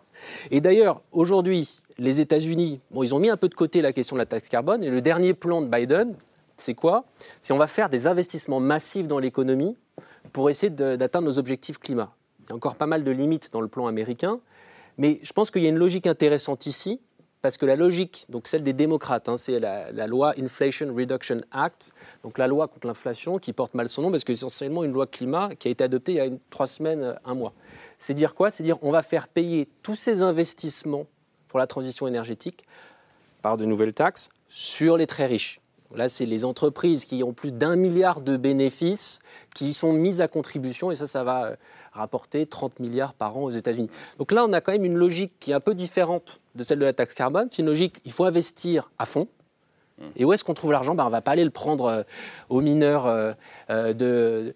Et d'ailleurs, aujourd'hui, les États-Unis, bon, ils ont mis un peu de côté la question de la taxe carbone. Et le dernier plan de Biden, c'est quoi? C'est on va faire des investissements massifs dans l'économie pour essayer d'atteindre nos objectifs climat. Il y a encore pas mal de limites dans le plan américain. Mais je pense qu'il y a une logique intéressante ici, parce que la logique, donc celle des démocrates, hein, c'est la, loi Inflation Reduction Act, donc la loi contre l'inflation qui porte mal son nom, parce que c'est essentiellement une loi climat qui a été adoptée il y a trois semaines, euh, un mois. C'est dire quoi? C'est dire on va faire payer tous ces investissements pour la transition énergétique par de nouvelles taxes sur les très riches. Là, c'est les entreprises qui ont plus d'un milliard de bénéfices qui sont mises à contribution et ça, ça va euh, rapporter 30 milliards par an aux États-Unis. Donc là, on a quand même une logique qui est un peu différente de celle de la taxe carbone. C'est une logique, il faut investir à fond. Et où est-ce qu'on trouve l'argent? Ben, On ne va pas aller le prendre euh, aux mineurs euh, euh, de,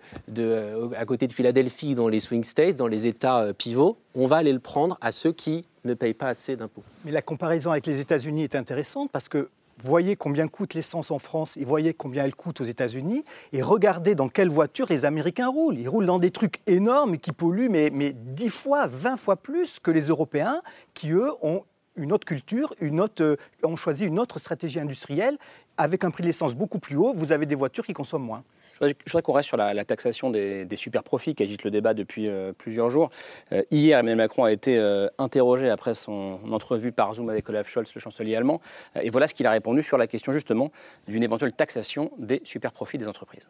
à côté de Philadelphie, dans les swing states, dans les États pivots. On va aller le prendre à ceux qui ne payent pas assez d'impôts. Mais la comparaison avec les États-Unis est intéressante parce que voyez combien coûte l'essence en France et voyez combien elle coûte aux États-Unis et regardez dans quelle voiture les Américains roulent. Ils roulent dans des trucs énormes qui polluent mais, mais 10 fois, 20 fois plus que les Européens qui, eux, ont une autre culture, euh, ont choisi une autre stratégie industrielle. Avec un prix de l'essence beaucoup plus haut, vous avez des voitures qui consomment moins. Je voudrais, voudrais qu'on reste sur la, taxation des, des super profits qui agite le débat depuis euh, plusieurs jours. Euh, hier, Emmanuel Macron a été euh, interrogé après son entrevue par Zoom avec Olaf Scholz, le chancelier allemand. Et voilà ce qu'il a répondu sur la question justement d'une éventuelle taxation des super profits des entreprises.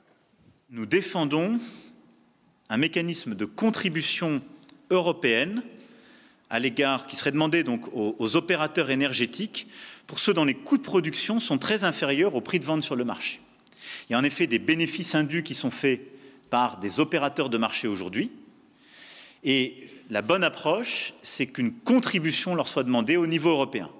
Nous défendons un mécanisme de contribution européenne à l'égard qui serait demandé donc aux, aux opérateurs énergétiques pour ceux dont les coûts de production sont très inférieurs au prix de vente sur le marché. Il y a en effet des bénéfices indus qui sont faits par des opérateurs de marché aujourd'hui. Et la bonne approche, c'est qu'une contribution leur soit demandée au niveau européen.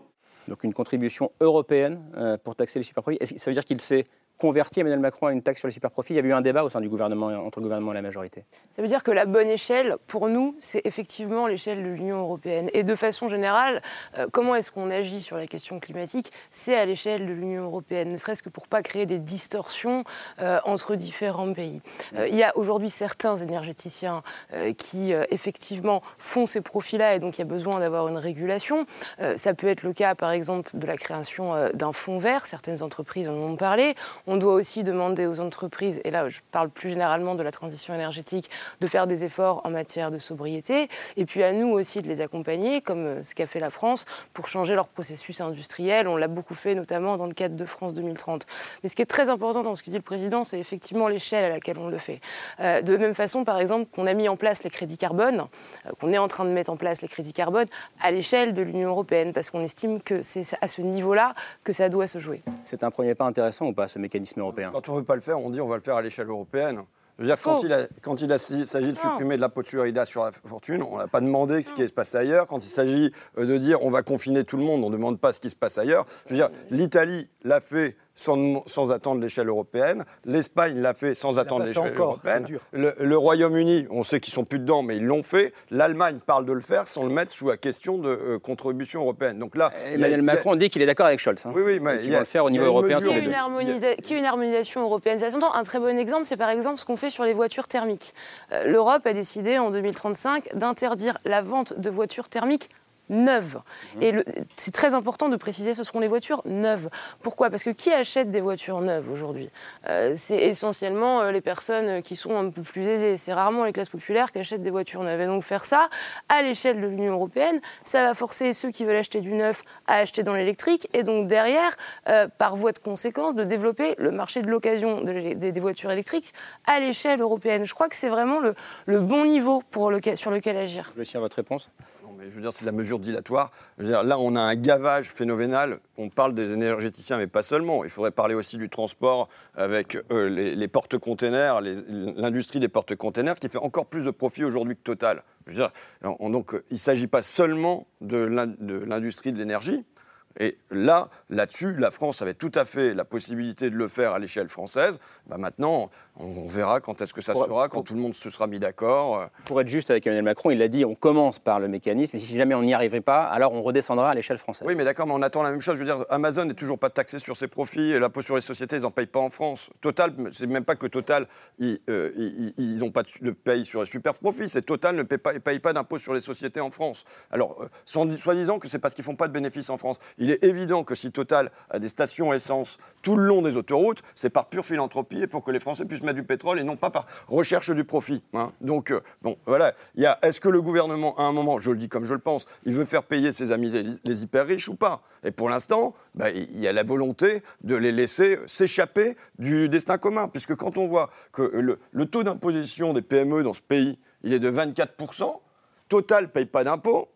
Donc une contribution européenne euh, pour taxer les super profits. Est-ce que ça veut dire qu'il s'est converti, Emmanuel Macron, à une taxe sur les super profits Il y a eu un débat au sein du gouvernement, entre le gouvernement et la majorité. Ça veut dire que la bonne échelle, pour nous, c'est effectivement l'échelle de l'Union européenne. Et de façon générale, euh, comment est-ce qu'on agit sur la question climatique? C'est à l'échelle de l'Union européenne, ne serait-ce que pour pas créer des distorsions euh, entre différents pays. Euh, il y a aujourd'hui certains énergéticiens qui, effectivement, font ces profils-là et donc il y a besoin d'avoir une régulation. Ça peut être le cas, par exemple, de la création d'un fonds vert. Certaines entreprises en ont parlé. Doit aussi demander aux entreprises, et là je parle plus généralement de la transition énergétique, de faire des efforts en matière de sobriété, et puis à nous aussi de les accompagner, comme euh, ce qu'a fait la France, pour changer leur processus industriel. On l'a beaucoup fait notamment dans le cadre de France 2030. Mais ce qui est très important dans ce que dit le président, c'est effectivement l'échelle à laquelle on le fait. Euh, de même façon, par exemple, qu'on a mis en place les crédits carbone, euh, qu'on est en train de mettre en place les crédits carbone à l'échelle de l'Union européenne, parce qu'on estime que c'est à ce niveau-là que ça doit se jouer. C'est un premier pas intéressant ou pas, ce mécanisme européen Quand on ne veut pas le faire, on dit on va le faire à l'échelle européenne. Je veux dire, quand Faux. il, a- quand il a- il s'agit de supprimer de la Florida sur la fortune, on n'a pas demandé ce qui se passe ailleurs. Quand il s'agit euh, de dire on va confiner tout le monde, on ne demande pas ce qui se passe ailleurs. Je veux dire, l'Italie l'a fait sans, sans attendre l'échelle européenne. L'Espagne l'a fait sans attendre l'échelle européenne. Le, le Royaume-Uni, on sait qu'ils sont plus dedans, mais ils l'ont fait. L'Allemagne parle de le faire sans le mettre sous la question de euh, contribution européenne. Donc là, a- Emmanuel y a- Macron dit qu'il est d'accord avec Scholz. hein. Oui, oui, mais il qu'ils y a- vont le faire au niveau européen Qui est, une harmonisa- qui est une harmonisation européenne. Ça s'entend. Un très bon exemple, c'est par exemple ce qu'on fait sur les voitures thermiques. Euh, L'Europe a décidé en 2035 d'interdire la vente de voitures thermiques neuves. Et le- c'est très important de préciser ce seront les voitures neuves. Pourquoi? Parce que qui achète des voitures neuves aujourd'hui? Euh, C'est essentiellement euh, les personnes qui sont un peu plus aisées. C'est rarement les classes populaires qui achètent des voitures neuves. Et donc faire ça à l'échelle de l'Union européenne, ça va forcer ceux qui veulent acheter du neuf à acheter dans l'électrique. Et donc derrière, euh, par voie de conséquence, de développer le marché de l'occasion de des, des voitures électriques à l'échelle européenne. Je crois que c'est vraiment le, le bon niveau pour lequel- sur lequel agir. Je vais votre réponse. Je veux dire, c'est la mesure dilatoire. Là, on a un gavage phénoménal. On parle des énergéticiens, mais pas seulement. Il faudrait parler aussi du transport avec euh, les, porte-containers, l'industrie des porte-containers qui fait encore plus de profit aujourd'hui que Total. Donc, il ne s'agit pas seulement de l'industrie de l'énergie. Et là, là-dessus, la France avait tout à fait la possibilité de le faire à l'échelle française. Bah maintenant, on verra quand est-ce que ça se fera, quand tout le monde se sera mis d'accord. Pour être juste avec Emmanuel Macron, il a dit on commence par le mécanisme, et si jamais on n'y arriverait pas, alors on redescendra à l'échelle française. Oui, mais d'accord, mais on attend la même chose. Je veux dire, Amazon n'est toujours pas taxé sur ses profits et l'impôt sur les sociétés, ils n'en payent pas en France. Total, c'est même pas que Total, ils euh, n'ont pas de, de paye sur les super profits. C'est Total ne paye pas, paye pas d'impôt sur les sociétés en France. Alors, euh, soi-disant que c'est parce qu'ils font pas de bénéfices en France. Il est évident que si Total a des stations essence tout le long des autoroutes, c'est par pure philanthropie et pour que les Français puissent mettre du pétrole et non pas par recherche du profit. hein. Donc, euh, bon, voilà. Est-ce que le gouvernement, à un moment, je le dis comme je le pense, il veut faire payer ses amis les, hyper riches ou pas? Et pour l'instant, bah, il y a la volonté de les laisser s'échapper du destin commun. Puisque quand on voit que le, le taux d'imposition des PME dans ce pays, il est de 24%, Total ne paye pas d'impôts,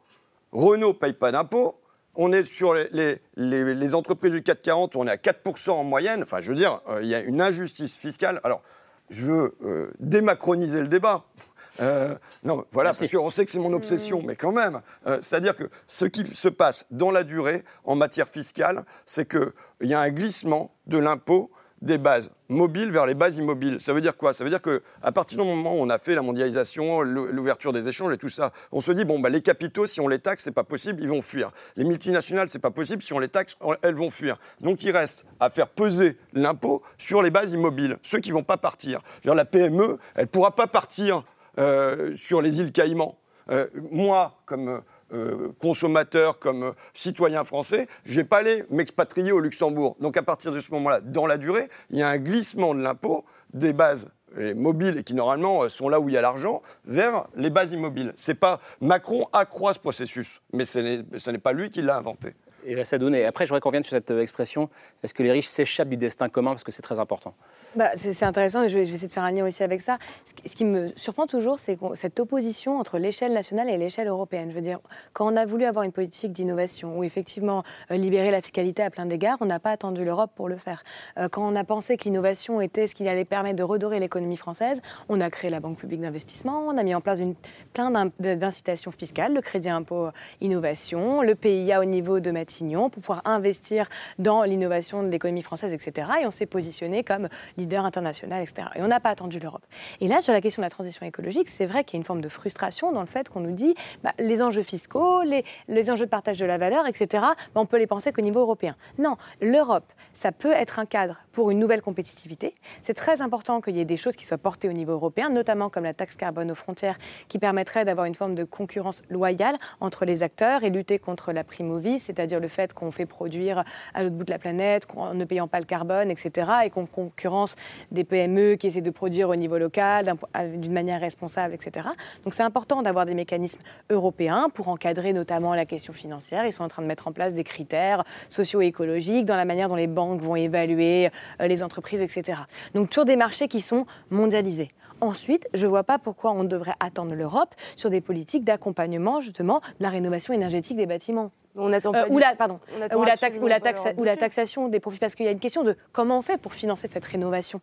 Renault ne paye pas d'impôts, on est sur les, les- les- les entreprises du 440, on est à 4% en moyenne. Enfin, je veux dire, euh, il y a une injustice fiscale. Alors, je veux euh, démacroniser le débat. Euh, non, voilà, parce qu'on sait que c'est mon obsession, mais quand même. Euh, C'est-à-dire que ce qui se passe dans la durée en matière fiscale, c'est qu'il y a un glissement de l'impôt des bases mobiles vers les bases immobiles. Ça veut dire quoi? Ça veut dire qu'à partir du moment où on a fait la mondialisation, l'ou- l'ouverture des échanges et tout ça, on se dit, bon, bah, les capitaux, si on les taxe, c'est pas possible, ils vont fuir. Les multinationales, c'est pas possible, si on les taxe, elles vont fuir. Donc il reste à faire peser l'impôt sur les bases immobiles, ceux qui vont pas partir. Dire, la PME, elle pourra pas partir euh, sur les îles Caïmans. Euh, moi, comme euh, consommateur, comme euh, citoyen français, je vais pas aller m'expatrier au Luxembourg. Donc à partir de ce moment-là, dans la durée, il y a un glissement de l'impôt des bases mobiles qui normalement euh, sont là où il y a l'argent vers les bases immobiles. C'est pas Macron accroît ce processus, mais ce n'est pas lui qui l'a inventé. Et va s'adonner. Après, je voudrais qu'on revienne sur cette expression est-ce que les riches s'échappent du destin commun Parce que c'est très important. Bah, c'est intéressant et je vais, essayer de faire un lien aussi avec ça. Ce qui, me surprend toujours, c'est cette opposition entre l'échelle nationale et l'échelle européenne. Je veux dire, quand on a voulu avoir une politique d'innovation ou effectivement euh, libérer la fiscalité à plein d'égards, on n'a pas attendu l'Europe pour le faire. Euh, quand on a pensé que l'innovation était ce qui allait permettre de redorer l'économie française, on a créé la Banque publique d'investissement, on a mis en place une, plein d'incitations fiscales, le crédit impôt innovation, le PIA au niveau de Matignon pour pouvoir investir dans l'innovation de l'économie française, etc. Et on s'est positionné comme leader international, etc. Et on n'a pas attendu l'Europe. Et là, sur la question de la transition écologique, c'est vrai qu'il y a une forme de frustration dans le fait qu'on nous dit bah, les enjeux fiscaux, les, enjeux de partage de la valeur, etc., bah, on peut les penser qu'au niveau européen. Non, l'Europe, ça peut être un cadre pour une nouvelle compétitivité. C'est très important qu'il y ait des choses qui soient portées au niveau européen, notamment comme la taxe carbone aux frontières, qui permettrait d'avoir une forme de concurrence loyale entre les acteurs et lutter contre la primo-vie, c'est-à-dire le fait qu'on fait produire à l'autre bout de la planète, qu'en ne payant pas le carbone, etc., et qu'on concurrence des PME qui essaient de produire au niveau local à- d'une manière responsable, etc. Donc c'est important d'avoir des mécanismes européens pour encadrer notamment la question financière. Ils sont en train de mettre en place des critères socio-écologiques dans la manière dont les banques vont évaluer euh, les entreprises, etc. Donc toujours des marchés qui sont mondialisés. Ensuite, je ne vois pas pourquoi on devrait attendre l'Europe sur des politiques d'accompagnement justement de la rénovation énergétique des bâtiments. On attend Euh, ou la, pardon, on attend ou la, taxe- absolument ou la pas taxe- l'Europe ou la dessus. taxation des profits, parce qu'il y a une question de comment on fait pour financer cette rénovation.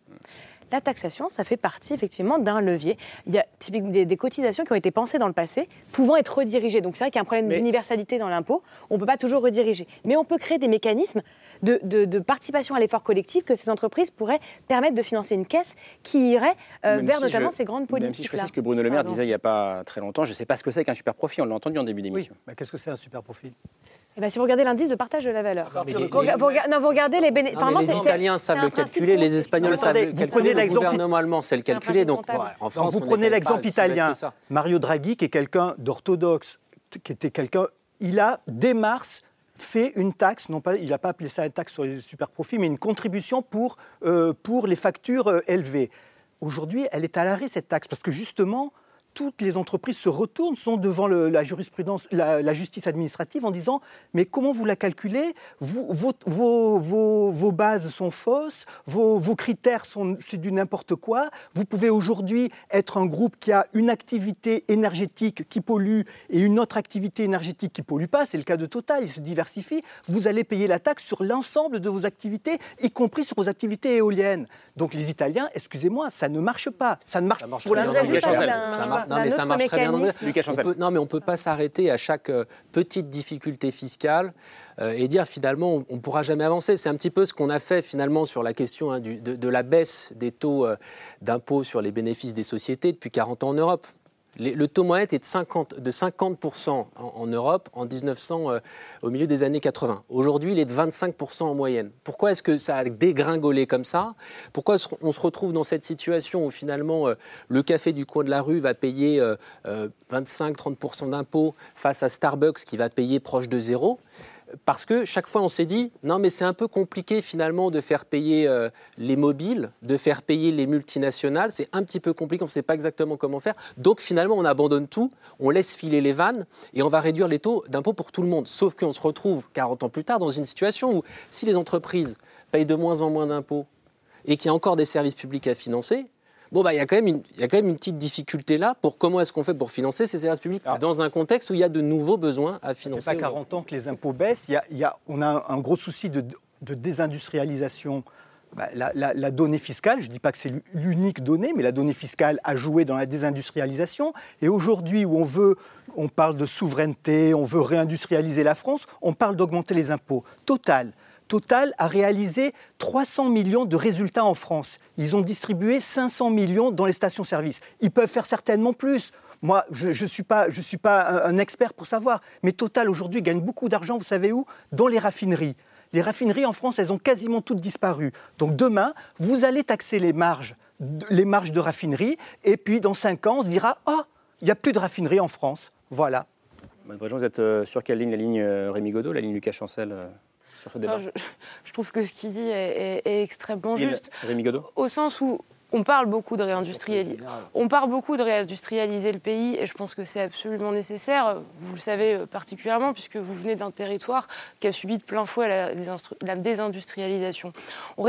La taxation, ça fait partie effectivement d'un levier. Il y a typiquement des, des cotisations qui ont été pensées dans le passé, pouvant être redirigées. Donc c'est vrai qu'il y a un problème d'universalité dans l'impôt. On ne peut pas toujours rediriger. Mais on peut créer des mécanismes de, de- de participation à l'effort collectif que ces entreprises pourraient permettre de financer une caisse qui irait euh, vers si notamment je- ces grandes Même si je précise que Bruno Le Maire Pardon. disait il n'y a pas très longtemps je ne sais pas ce que c'est qu'un super profit, on l'a entendu en début d'émission. Bah, Qu'est-ce que c'est un super profit? Eh ben, si vous regardez l'indice de partage de la valeur, vous, rega- vous non, vous regardez les bénéfices. Les Italiens savent le calculer, les Espagnols savent le calculer, le gouvernement allemand sait le calculer. Donc, ouais, en France, vous prenez l'exemple italien. Mario Draghi, qui est quelqu'un d'orthodoxe, qui était quelqu'un il a, dès mars, fait une taxe, non pas, il n'a pas appelé ça une taxe sur les super profits, mais une contribution pour, euh, pour les factures euh, élevées. Aujourd'hui, elle est à l'arrêt, cette taxe, parce que justement, toutes les entreprises se retournent, sont devant le, la jurisprudence, la, la, justice administrative en disant mais comment vous la calculez? Vous, vos, vos, vos, vos, bases sont fausses, vos, critères sont c'est du n'importe quoi. Vous pouvez aujourd'hui être un groupe qui a une activité énergétique qui pollue et une autre activité énergétique qui pollue pas. C'est le cas de Total, il se diversifie. Vous allez payer la taxe sur l'ensemble de vos activités, y compris sur vos activités éoliennes. Donc les Italiens, excusez-moi, ça ne marche pas. Ça ne marche, ça marche pour Non, mais ça marche très bien. On peut, non, mais on ne peut pas s'arrêter à chaque euh, petite difficulté fiscale euh, et dire finalement on ne pourra jamais avancer. C'est un petit peu ce qu'on a fait finalement sur la question hein, du, de, de, la baisse des taux euh, d'impôt sur les bénéfices des sociétés depuis 40 ans en Europe le taux moyen est de 50%, de 50 en, en, Europe en 1900, euh, au milieu des années 80. Aujourd'hui, il est de 25% en moyenne. Pourquoi est-ce que ça a dégringolé comme ça? Pourquoi on se retrouve dans cette situation où finalement euh, le café du coin de la rue va payer 25-30% euh, d'impôts face à Starbucks qui va payer proche de zéro? Parce que chaque fois on s'est dit non mais c'est un peu compliqué finalement de faire payer euh, les mobiles, de faire payer les multinationales, c'est un petit peu compliqué, on ne sait pas exactement comment faire. Donc finalement on abandonne tout, on laisse filer les vannes et on va réduire les taux d'impôt pour tout le monde. Sauf qu'on se retrouve 40 ans plus tard dans une situation où si les entreprises payent de moins en moins d'impôts et qu'il y a encore des services publics à financer, Bon, bah, il y, a quand même une, y a quand même une petite difficulté là pour comment est-ce qu'on fait pour financer ces services publics dans un contexte où il y a de nouveaux besoins à financer. Ça fait pas 40 ans que les impôts baissent. Y a, y a, on a un gros souci de, de désindustrialisation. Bah, la, la, la, donnée fiscale, je ne dis pas que c'est l'unique donnée, mais la donnée fiscale a joué dans la désindustrialisation. Et aujourd'hui, où on veut, on parle de souveraineté, on veut réindustrialiser la France, on parle d'augmenter les impôts. Total, Total a réalisé 300 millions de résultats en France. Ils ont distribué 500 millions dans les stations-service. Ils peuvent faire certainement plus. Moi, je ne suis pas, je suis pas un, expert pour savoir. Mais Total, aujourd'hui, gagne beaucoup d'argent, vous savez où? Dans les raffineries. Les raffineries en France, elles ont quasiment toutes disparu. Donc demain, vous allez taxer les marges, les marges de raffinerie, et puis dans 5 ans, on se dira Oh, il n'y a plus de raffinerie en France. Voilà. Madame vous êtes euh, sur quelle ligne? La ligne euh, Rémi Godot, la ligne Lucas Chancel je, trouve que ce qu'il dit est, extrêmement juste. Rémi Godot? Au sens où on parle beaucoup de réindustrialiser. On parle beaucoup de réindustrialiser le pays et je pense que c'est absolument nécessaire. Vous le savez euh, particulièrement puisque vous venez d'un territoire qui a subi de plein fouet la, désindustrialisation. On,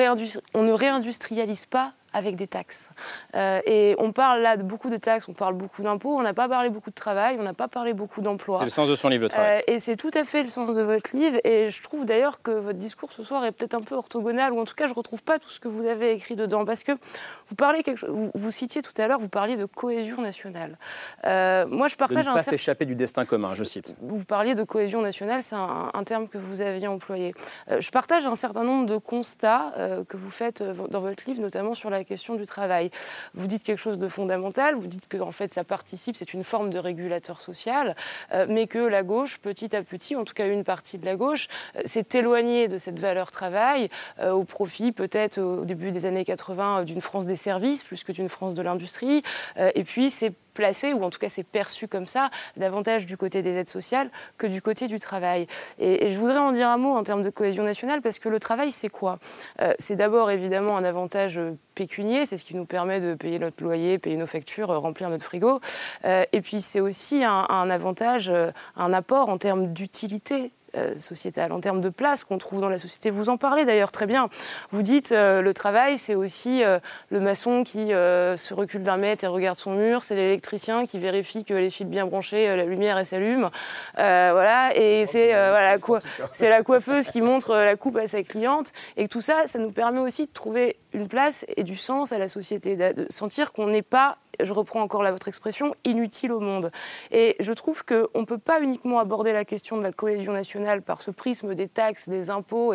on ne réindustrialise pas avec des taxes. Euh, et on parle là de beaucoup de taxes, on parle beaucoup d'impôts, on n'a pas parlé beaucoup de travail, on n'a pas parlé beaucoup d'emplois. C'est le sens de son livre, le travail. Euh, et c'est tout à fait le sens de votre livre. Et je trouve d'ailleurs que votre discours ce soir est peut-être un peu orthogonal, ou en tout cas, je ne retrouve pas tout ce que vous avez écrit dedans. Parce que vous parlez quelque chose, vous, vous citiez tout à l'heure, vous parliez de cohésion nationale. Euh, moi, je partage de ne pas s'échapper du destin commun, je cite. Vous parliez de cohésion nationale, c'est un, un, terme que vous aviez employé. je partage un certain nombre de constats que vous faites dans votre livre, notamment sur la question du travail. Vous dites quelque chose de fondamental, vous dites que en fait ça participe, c'est une forme de régulateur social, euh, mais que la gauche, petit à petit, en tout cas une partie de la gauche, euh, s'est éloignée de cette valeur travail euh, au profit peut-être au début des années 80 d'une France des services plus que d'une France de l'industrie, et puis c'est placé, ou en tout cas c'est perçu comme ça, davantage du côté des aides sociales que du côté du travail. Et, je voudrais en dire un mot en termes de cohésion nationale, parce que le travail, c'est quoi? Euh, C'est d'abord évidemment un avantage pécunier, c'est ce qui nous permet de payer notre loyer, payer nos factures, remplir notre frigo. Euh, et puis c'est aussi un, avantage, euh, un apport en termes d'utilité euh, sociétale, en termes de place qu'on trouve dans la société. Vous en parlez d'ailleurs très bien. Vous dites euh, le travail, c'est aussi euh, le maçon qui se recule d'un mètre et regarde son mur, c'est l'électricien qui vérifie que les fils bien branchés, la lumière s'allume. voilà, et c'est voilà, c'est la coiffeuse qui montre la coupe à sa cliente. Et tout ça, ça nous permet aussi de trouver une place et du sens à la société, de sentir qu'on n'est pas je reprends encore votre expression, inutile au monde. Et je trouve qu'on ne peut pas uniquement aborder la question de la cohésion nationale par ce prisme des taxes, des impôts,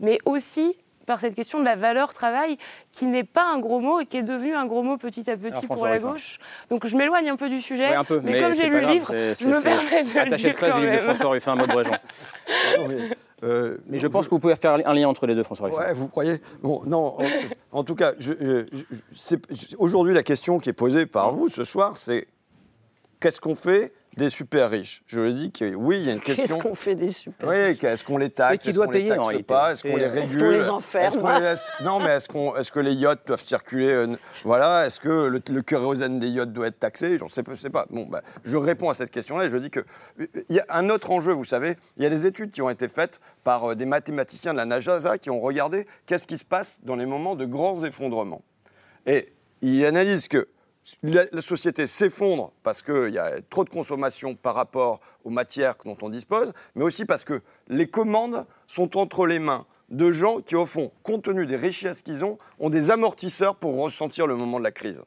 mais aussi par cette question de la valeur travail, qui n'est pas un gros mot et qui est devenu un gros mot petit à petit pour la gauche. Donc je m'éloigne un peu du sujet, mais, comme j'ai lu le livre, je me permets de le dire quand même. François Ruffin, mode Euh, mais je pense que vous pouvez faire un lien entre les deux, François Ouais, vous croyez? Bon, Non, en, tout cas, aujourd'hui, la question qui est posée par vous ce soir, c'est qu'est-ce qu'on fait des super riches Je dis que oui, il y a une question. Qu'est-ce qu'on fait des super Oui, est-ce qu'on les taxe doivent payer, les en taxe réalité. pas Est-ce qu'on les régule Est-ce qu'on les enferme Est-ce qu'on les laisse- Non, mais est-ce, qu'on, est-ce que les yachts doivent circuler euh, Voilà. Est-ce que le, le kérosène des yachts doit être taxé? J'en sais, sais pas. Bon, bah, je réponds à cette question-là et je dis que il y a un autre enjeu. Vous savez, il y a des études qui ont été faites par euh, des mathématiciens de la NASA qui ont regardé qu'est-ce qui se passe dans les moments de grands effondrements. Et ils analysent que la, société s'effondre parce qu'il y a trop de consommation par rapport aux matières dont on dispose, mais aussi parce que les commandes sont entre les mains de gens qui, au fond, compte tenu des richesses qu'ils ont, ont des amortisseurs pour ressentir le moment de la crise.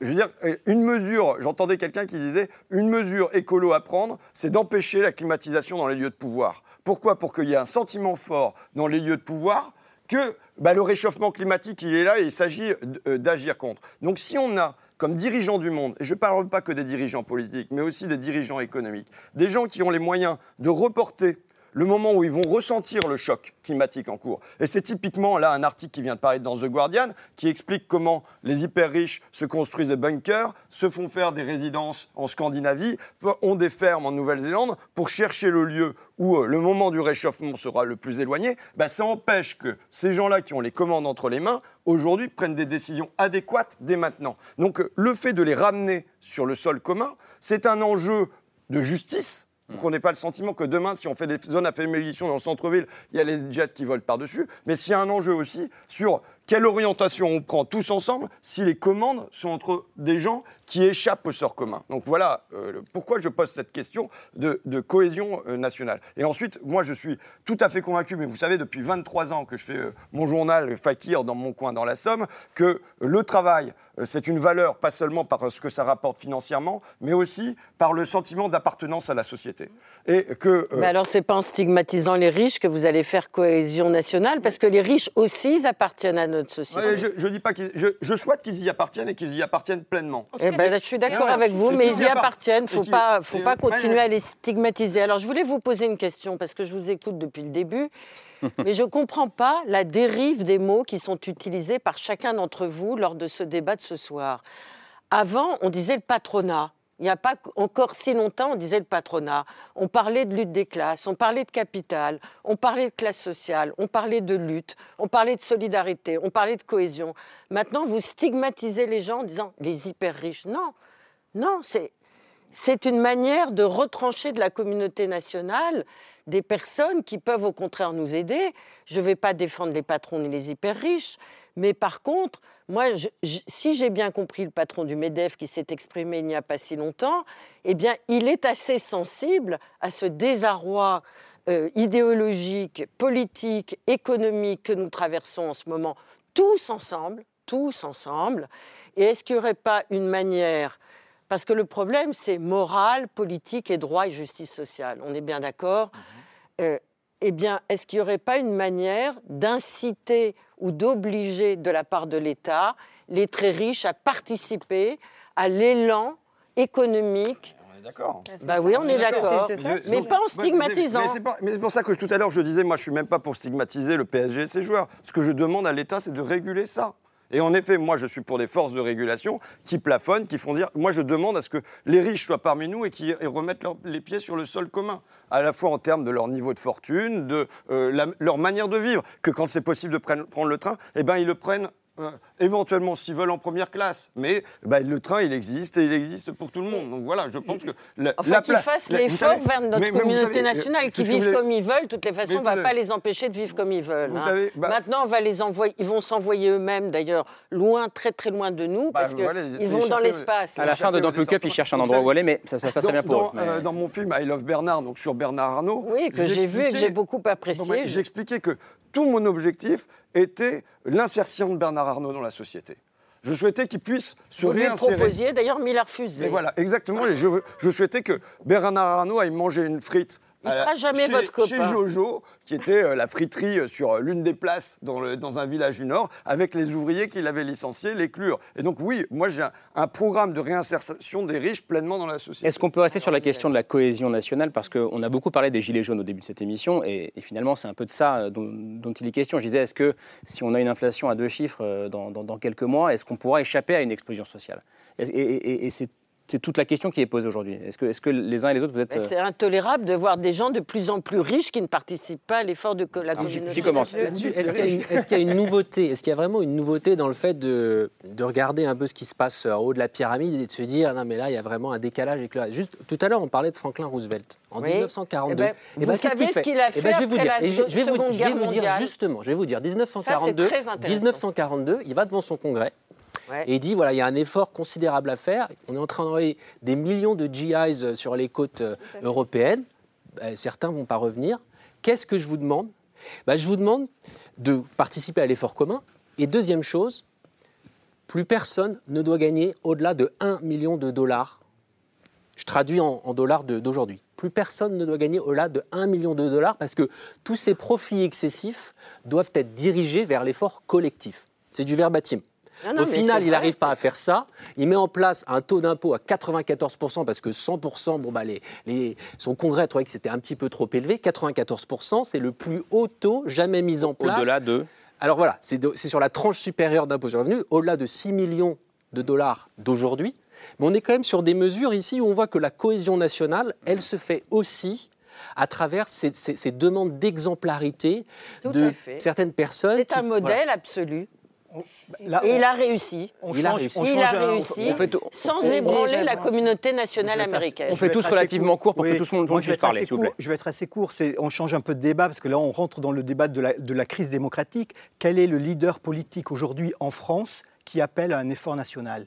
Je veux dire, euh, une mesure, j'entendais quelqu'un qui disait, une mesure écolo à prendre, c'est d'empêcher la climatisation dans les lieux de pouvoir. Pourquoi? Pour qu'il y ait un sentiment fort dans les lieux de pouvoir que bah, le réchauffement climatique, il est là et il s'agit euh, d'agir contre. Donc si on a comme dirigeants du monde, et je ne parle pas que des dirigeants politiques, mais aussi des dirigeants économiques, des gens qui ont les moyens de reporter le moment où ils vont ressentir le choc climatique en cours. Et c'est typiquement là un article qui vient de paraître dans The Guardian qui explique comment les hyper riches se construisent des bunkers, se font faire des résidences en Scandinavie, ont des fermes en Nouvelle-Zélande pour chercher le lieu où euh, le moment du réchauffement sera le plus éloigné. Bah, ça empêche que ces gens-là qui ont les commandes entre les mains aujourd'hui prennent des décisions adéquates dès maintenant. Donc euh, le fait de les ramener sur le sol commun, c'est un enjeu de justice pour qu'on n'ait pas le sentiment que demain, si on fait des zones à faible dans le centre-ville, il y a les jets qui volent par-dessus. Mais s'il y a un enjeu aussi sur quelle orientation on prend tous ensemble si les commandes sont entre des gens qui échappent au sort commun? Donc voilà euh, pourquoi je pose cette question de, cohésion euh, nationale. Et ensuite, moi je suis tout à fait convaincu, mais vous savez, depuis 23 ans que je fais euh, mon journal Fakir dans mon coin dans la Somme, que le travail, c'est une valeur pas seulement par ce que ça rapporte financièrement, mais aussi par le sentiment d'appartenance à la société. Et que... Mais alors, c'est pas en stigmatisant les riches que vous allez faire cohésion nationale, parce que les riches aussi, ils appartiennent à notre société. Ouais, je, je dis pas qu'ils- je, je souhaite qu'ils y appartiennent et qu'ils y appartiennent pleinement. Eh ben, là, je suis d'accord avec vous, mais ils y appartiennent. Il ne faut pas, faut pas continuer à les stigmatiser. Alors, je voulais vous poser une question, parce que je vous écoute depuis le début, mais je ne comprends pas la dérive des mots qui sont utilisés par chacun d'entre vous lors de ce débat de ce soir. Avant, on disait le patronat. Il n'y a pas encore si longtemps, on disait le patronat. On parlait de lutte des classes, on parlait de capital, on parlait de classe sociale, on parlait de lutte, on parlait de solidarité, on parlait de cohésion. Maintenant, vous stigmatisez les gens en disant les hyper riches. Non, non, c'est c'est une manière de retrancher de la communauté nationale des personnes qui peuvent au contraire nous aider. Je ne vais pas défendre les patrons ni les hyper riches, mais par contre, moi, je- je- si j'ai bien compris le patron du MEDEF qui s'est exprimé il n'y a pas si longtemps, eh bien, il est assez sensible à ce désarroi euh, idéologique, politique, économique que nous traversons en ce moment, tous ensemble, tous ensemble. Et est-ce qu'il n'y aurait pas une manière parce que le problème, c'est morale, politique et droit et justice sociale. On est bien d'accord Euh, Eh bien, est-ce qu'il n'y aurait pas une manière d'inciter ou d'obliger de la part de l'État les très riches à participer à l'élan économique D'accord. Bah oui, on est d'accord. Je- Mais donc, pas en stigmatisant. Mais c'est mais c'est pour ça que tout à l'heure je disais, moi je suis même pas pour stigmatiser le PSG et ses joueurs. Ce que je demande à l'État, c'est de réguler ça. Et en effet, moi je suis pour des forces de régulation qui plafonnent, qui font dire. Moi je demande à ce que les riches soient parmi nous et qui et remettent les pieds sur le sol commun, à la fois en termes de leur niveau de fortune, de euh, leur manière de vivre. Que quand c'est possible de prendre le train, eh ben ils le prennent. Euh, éventuellement s'ils veulent en première classe, mais bah, le train il existe et il existe pour tout le monde. Donc voilà, je pense que la, Enfin, la qu'ils fassent l'effort vers notre mais- mais vous communauté savez, euh, nationale, qui qu'est-ce que vivent comme ils veulent. De toutes les façons, on ne va pas les empêcher de vivre comme ils veulent. Vous hein. savez, bah- Maintenant, on va les envoyer, ils vont s'envoyer eux-mêmes, d'ailleurs, loin, très très loin de nous, Bah, parce qu'ils voilà, vont dans l'espace. À la fin de Don't Look Up, il cherche un endroit où aller, mais ça se passe pas très bien pour dans, eux. mais- euh, dans mon film I Love Bernard, donc sur Bernard Arnault, Oui, que j'ai vu et que j'ai beaucoup apprécié. J'expliquais que tout mon objectif était l'insertion de Bernard Arnault dans la société. Je souhaitais qu'il puisse se Vous lui réinsérer. proposiez, d'ailleurs, mais il a refusé. Mais voilà, exactement. je, je souhaitais que Bernard Arnault aille manger une frite. Il la- sera jamais chez- votre copain. Chez Jojo, qui était euh, la friterie euh, sur euh, l'une des places dans, le- dans un village du Nord, avec les ouvriers qu'il avait licenciés, les clure. Et donc oui, moi j'ai un, un programme de réinsertion des riches pleinement dans la société. Est-ce qu'on peut rester sur la question de la cohésion nationale? Parce qu'on a beaucoup parlé des Gilets jaunes au début de cette émission, et, et finalement, c'est un peu de ça dont, dont il est question. Je disais, est-ce que si on a une inflation à deux chiffres dans, dans- dans quelques mois, est-ce qu'on pourra échapper à une explosion sociale? Et, et- et- et c'est c'est toute la question qui est posée aujourd'hui. Est-ce que, est que les uns et les autres, vous êtes... C'est intolérable de voir des gens de plus en plus riches qui ne participent pas à l'effort de la communauté. Qui commence Est-ce qu'il y, a une- est-ce qu'il y a une nouveauté Est-ce qu'il y a vraiment une nouveauté dans le fait de, de regarder un peu ce qui se passe en haut de la pyramide et de se dire non mais là il y a vraiment un décalage avec le Juste tout à l'heure on parlait de Franklin Roosevelt en Oui. 1942. Eh ben, Eh ben, vous qu'est-ce savez ce qu'il a Eh ben, fait je vais vous dire. la Et je, je vais vous, Seconde je vais Guerre vous dire justement. Je vais vous dire Ça, 1942. c'est très intéressant. 1942, il va devant son congrès. Ouais. Et il dit voilà, il y a un effort considérable à faire. On est en train d'envoyer des millions de GIs sur les côtes euh, européennes. Ben, certains vont pas revenir. Qu'est-ce que je vous demande? Ben, Je vous demande de participer à l'effort commun. Et deuxième chose, plus personne ne doit gagner au-delà de 1 million de dollars. Je traduis en, en dollars d'aujourd'hui. Plus personne ne doit gagner au-delà de 1 million de dollars parce que tous ces profits excessifs doivent être dirigés vers l'effort collectif. C'est du verbatim. Non, non, Au final, il n'arrive pas à faire ça. Il met en place un taux d'impôt à 94% parce que 100%, bon, bah, les, les- son congrès trouvait que c'était un petit peu trop élevé. 94%, c'est le plus haut taux jamais mis en place. Au-delà de... Alors voilà, c'est de- sur la tranche supérieure d'impôt sur le revenu, au-delà de 6 millions de dollars d'aujourd'hui. Mais on est quand même sur des mesures ici où on voit que la cohésion nationale, elle se fait aussi à travers ces, ces- ces demandes d'exemplarité de certaines personnes. C'est un modèle voilà. absolu. Là, Et on- il a réussi. on Il a change- réussi. on Il a un- réussi on fait tout- sans on- ébranler on- la communauté nationale américaine. On fait tous relativement court pour que tout le monde puisse parler, s'il vous plaît. Je vais être assez court. On change un peu de débat parce que là, on rentre dans le débat de la, de la crise démocratique. Quel est le leader politique aujourd'hui en France qui appelle à un effort national?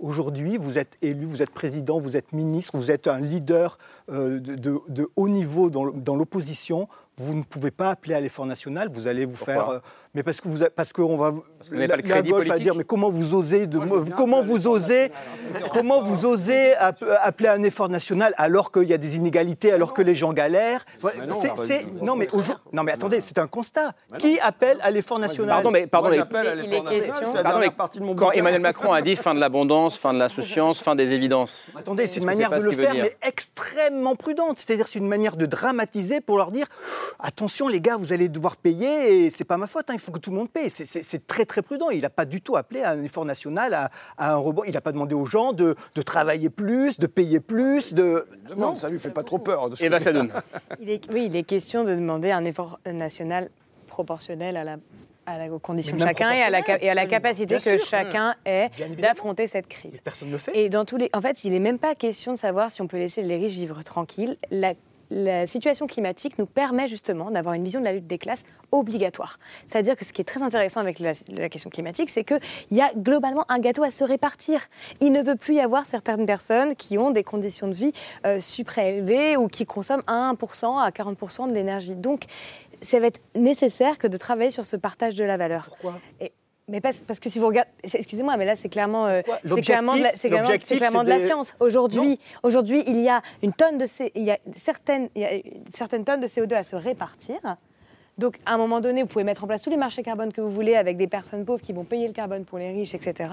Aujourd'hui, vous êtes élu, vous êtes président, vous êtes ministre, vous êtes un leader euh, de, de- de haut niveau dans, l'opposition. Vous ne pouvez pas appeler à l'effort national. Vous allez vous Pourquoi faire, euh, mais parce que vous, parce qu'on va, que vous n'avez pas le la gauche va dire, mais comment vous osez, de, comment vous osez, comment vous osez app- appeler à un effort national alors qu'il y a des inégalités, alors que les gens galèrent? Voilà, non, c'est- mais non, mais attendez, c'est un constat. Qui appelle à l'effort national? Pardon, mais, pardon, Moi, mais- à l'effort national, la Pardon, mais partie de mon quand. Emmanuel Macron a dit fin de l'abondance, fin de la souciance, fin des évidences. Attendez, c'est une que manière de le faire, mais extrêmement prudente. C'est-à-dire, c'est une manière de dramatiser pour leur dire attention, les gars, vous allez devoir payer et c'est pas ma faute, hein, il faut que tout le monde paye. C'est- très, très prudent. Il n'a pas du tout appelé à un effort national, à, à un rebond. Il n'a pas demandé aux gens de, de travailler plus, de payer plus. De... Non, ça lui fait pas trop peur. de ce côté-là. Sadoun. Il est- oui, il est question de demander un effort national proportionnel à la à la- aux conditions de chacun et à la, et à capacité que sûr. chacun ait d'affronter cette crise. Personne ne le fait. Et dans tous les, en fait, il n'est même pas question de savoir si on peut laisser les riches vivre tranquilles. La, la situation climatique nous permet justement d'avoir une vision de la lutte des classes obligatoire. C'est-à-dire que ce qui est très intéressant avec la, la question climatique, c'est qu'il y a globalement un gâteau à se répartir. Il ne peut plus y avoir certaines personnes qui ont des conditions de vie euh, supraélevées ou qui consomment à 1% à 40% de l'énergie. Donc, ça va être nécessaire que de travailler sur ce partage de la valeur. Pourquoi? Et- mais parce, parce que si vous regardez, excusez-moi, mais là c'est clairement, euh, c'est clairement, de la, c'est clairement- c'est de la des- science. Aujourd'hui, aujourd'hui, il y a une tonne de C- il y a certaines, il y a certaines tonnes de CO2 à se répartir. Donc, à un moment donné, vous pouvez mettre en place tous les marchés carbone que vous voulez avec des personnes pauvres qui vont payer le carbone pour les riches, etc.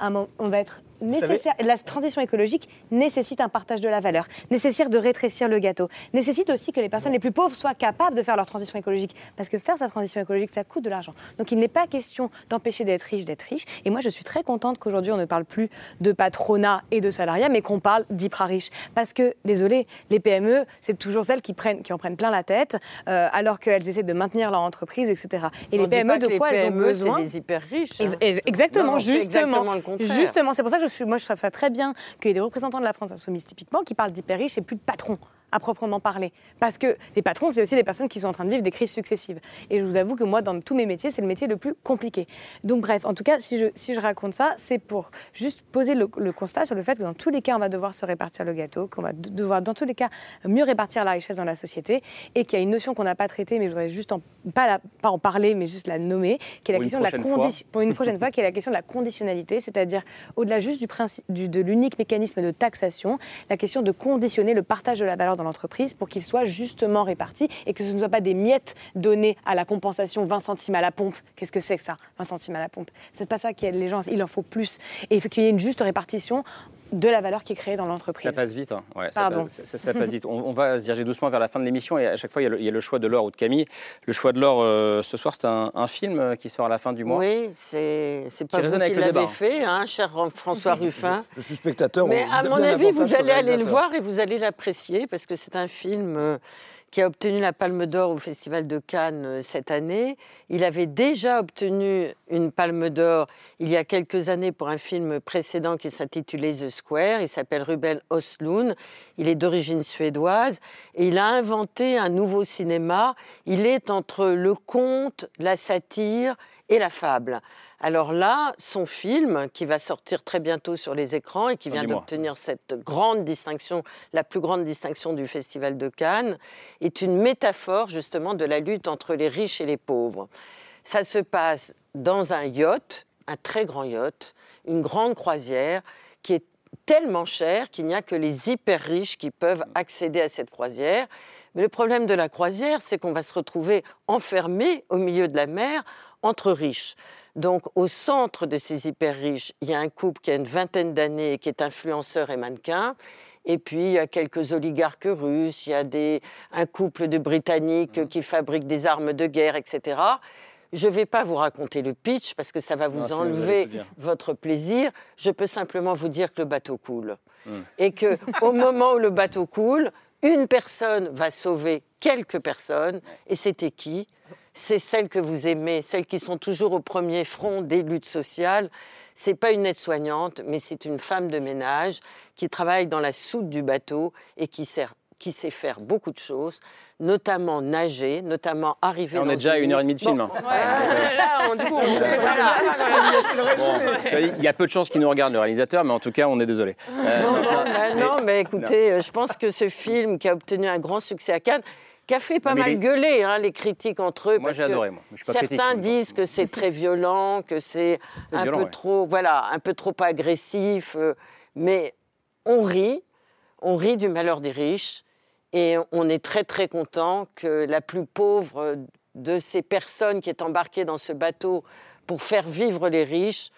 À un moment, on va être nécessaire. La transition écologique nécessite un partage de la valeur, nécessite de rétrécir le gâteau, nécessite aussi que les personnes les plus pauvres soient capables de faire leur transition écologique. Parce que faire sa transition écologique, ça coûte de l'argent. Donc, il n'est pas question d'empêcher d'être riche, d'être riche. Et moi, je suis très contente qu'aujourd'hui, on ne parle plus de patronat et de salariat, mais qu'on parle d'hyper riche. Parce que, désolé, les PME, c'est toujours celles qui, prennent, qui en prennent plein la tête, euh, alors qu'elles essaient de maintenir leur entreprise, etc. Et On les PME, de quoi les elles ont PME, besoin C'est des hyper riches. hein. Ex- ex- Exactement, Non, justement. exactement le contraire. Justement, c'est pour ça que je suis, moi je trouve ça très bien qu'il y ait des représentants de la France insoumise typiquement qui parlent d'hyper riches et plus de patrons à proprement parler. Parce que les patrons, c'est aussi des personnes qui sont en train de vivre des crises successives. Et je vous avoue que moi, dans tous mes métiers, c'est le métier le plus compliqué. Donc bref, en tout cas, si je, si je raconte ça, c'est pour juste poser le, le constat sur le fait que dans tous les cas, on va devoir se répartir le gâteau, qu'on va de- devoir dans tous les cas mieux répartir la richesse dans la société, et qu'il y a une notion qu'on n'a pas traitée, mais je voudrais juste en, pas, la- pas en parler, mais juste la nommer, qui est la Pour question de la condition pour une prochaine fois, qui est la question de la conditionnalité, c'est-à-dire au-delà juste du principe, du- de l'unique mécanisme de taxation, la question de conditionner le partage de la valeur dans l'entreprise pour qu'il soit justement réparti et que ce ne soit pas des miettes données à la compensation 20 centimes à la pompe. Qu'est-ce que c'est que ça, 20 centimes à la pompe? C'est pas ça qui aide les gens, il en faut plus. Et il faut qu'il y ait une juste répartition de la valeur qui est créée dans l'entreprise. Ça passe vite. Hein. Ouais, Pardon. Ça, ça passe vite. On, on va se diriger doucement vers la fin de l'émission et à chaque fois, il y a le, il y a le choix de Laure ou de Camille. Le choix de Laure euh, ce soir, c'est un, un film euh, qui sort à la fin du mois. Oui, c'est pas vous qui avec le l'avez fait, hein, cher François Ruffin. Je suis spectateur. Mais on- à mon avis, vous allez aller le voir et vous allez l'apprécier parce que c'est un film euh, qui a obtenu la Palme d'Or au Festival de Cannes euh, cette année. Il avait déjà obtenu une Palme d'Or il y a quelques années pour un film précédent qui s'intitulait The Square. Il s'appelle Ruben Östlund. Il est d'origine suédoise et il a inventé un nouveau cinéma. Il est entre le conte, la satire et la fable. Alors là, son film, qui va sortir très bientôt sur les écrans et qui vient d'obtenir cette grande distinction, la plus grande distinction du Festival de Cannes, est une métaphore justement de la lutte entre les riches et les pauvres. Ça se passe dans un yacht, un très grand yacht, une grande croisière qui est tellement chère qu'il n'y a que les hyper riches qui peuvent accéder à cette croisière. Mais le problème de la croisière, c'est qu'on va se retrouver enfermé au milieu de la mer entre riches. Donc, au centre de ces hyper riches, il y a un couple qui a une vingtaine d'années et qui est influenceur et mannequin. Et puis, il y a quelques oligarques russes, il y a des, un couple de Britanniques qui fabriquent des armes de guerre, etc. Je ne vais pas vous raconter le pitch parce que ça va vous Non, enlever votre plaisir. Je peux simplement vous dire que le bateau coule. Hmm. Et que au moment où le bateau coule, une personne va sauver quelques personnes. Et c'était qui? C'est celles que vous aimez, celles qui sont toujours au premier front des luttes sociales. C'est pas une aide-soignante, mais c'est une femme de ménage qui travaille dans la soute du bateau et qui, sert- qui sait faire beaucoup de choses, notamment nager, notamment arriver. Là, on dans est déjà à une heure et demie de film. hein. Là, on, du coup, on- voilà. Bon, vous savez, il y a peu de chances qu'il nous regarde, le réalisateur, mais en tout cas, on est désolé. Euh, Non, non, non, mais, mais- non, mais écoutez, euh, je pense que ce film qui a obtenu un grand succès à Cannes, qui a fait pas Non, mal les- gueuler hein, les critiques entre eux. Moi, parce que adoré, moi. Je suis pas certains disent que c'est très violent, que c'est C'est un violent, peu ouais. trop, voilà, un peu trop agressif. euh, mais on rit, on rit du malheur des riches, et on est très très content que la plus pauvre de ces personnes qui est embarquée dans ce bateau pour faire vivre les riches,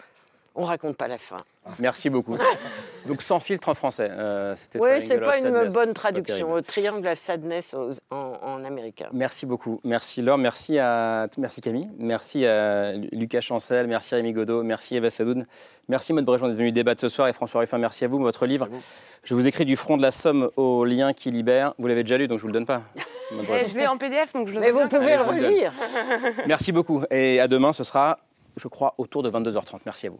on raconte pas la fin. Merci beaucoup. Donc, sans filtre en français. euh, Oui, Triangle c'est of pas une Sadness. bonne traduction. Euh, Triangle of Sadness aux- en, en américain. Merci beaucoup. Merci Laure, merci, à, merci Camille, merci à Lucas Chancel, merci Rémi Godot, merci Eva Sadoun, merci Maud Bréjon d'être venu débattre ce soir et François Ruffin, merci à vous. Votre livre, je vous écris du front de la Somme au lien qui libère. Vous l'avez déjà lu, donc je vous le donne pas. Bréjon. je l'ai en PDF, donc je le Mais vous pouvez Allez, le relire. Merci beaucoup et à demain, ce sera, je crois, autour de 22h30. Merci à vous.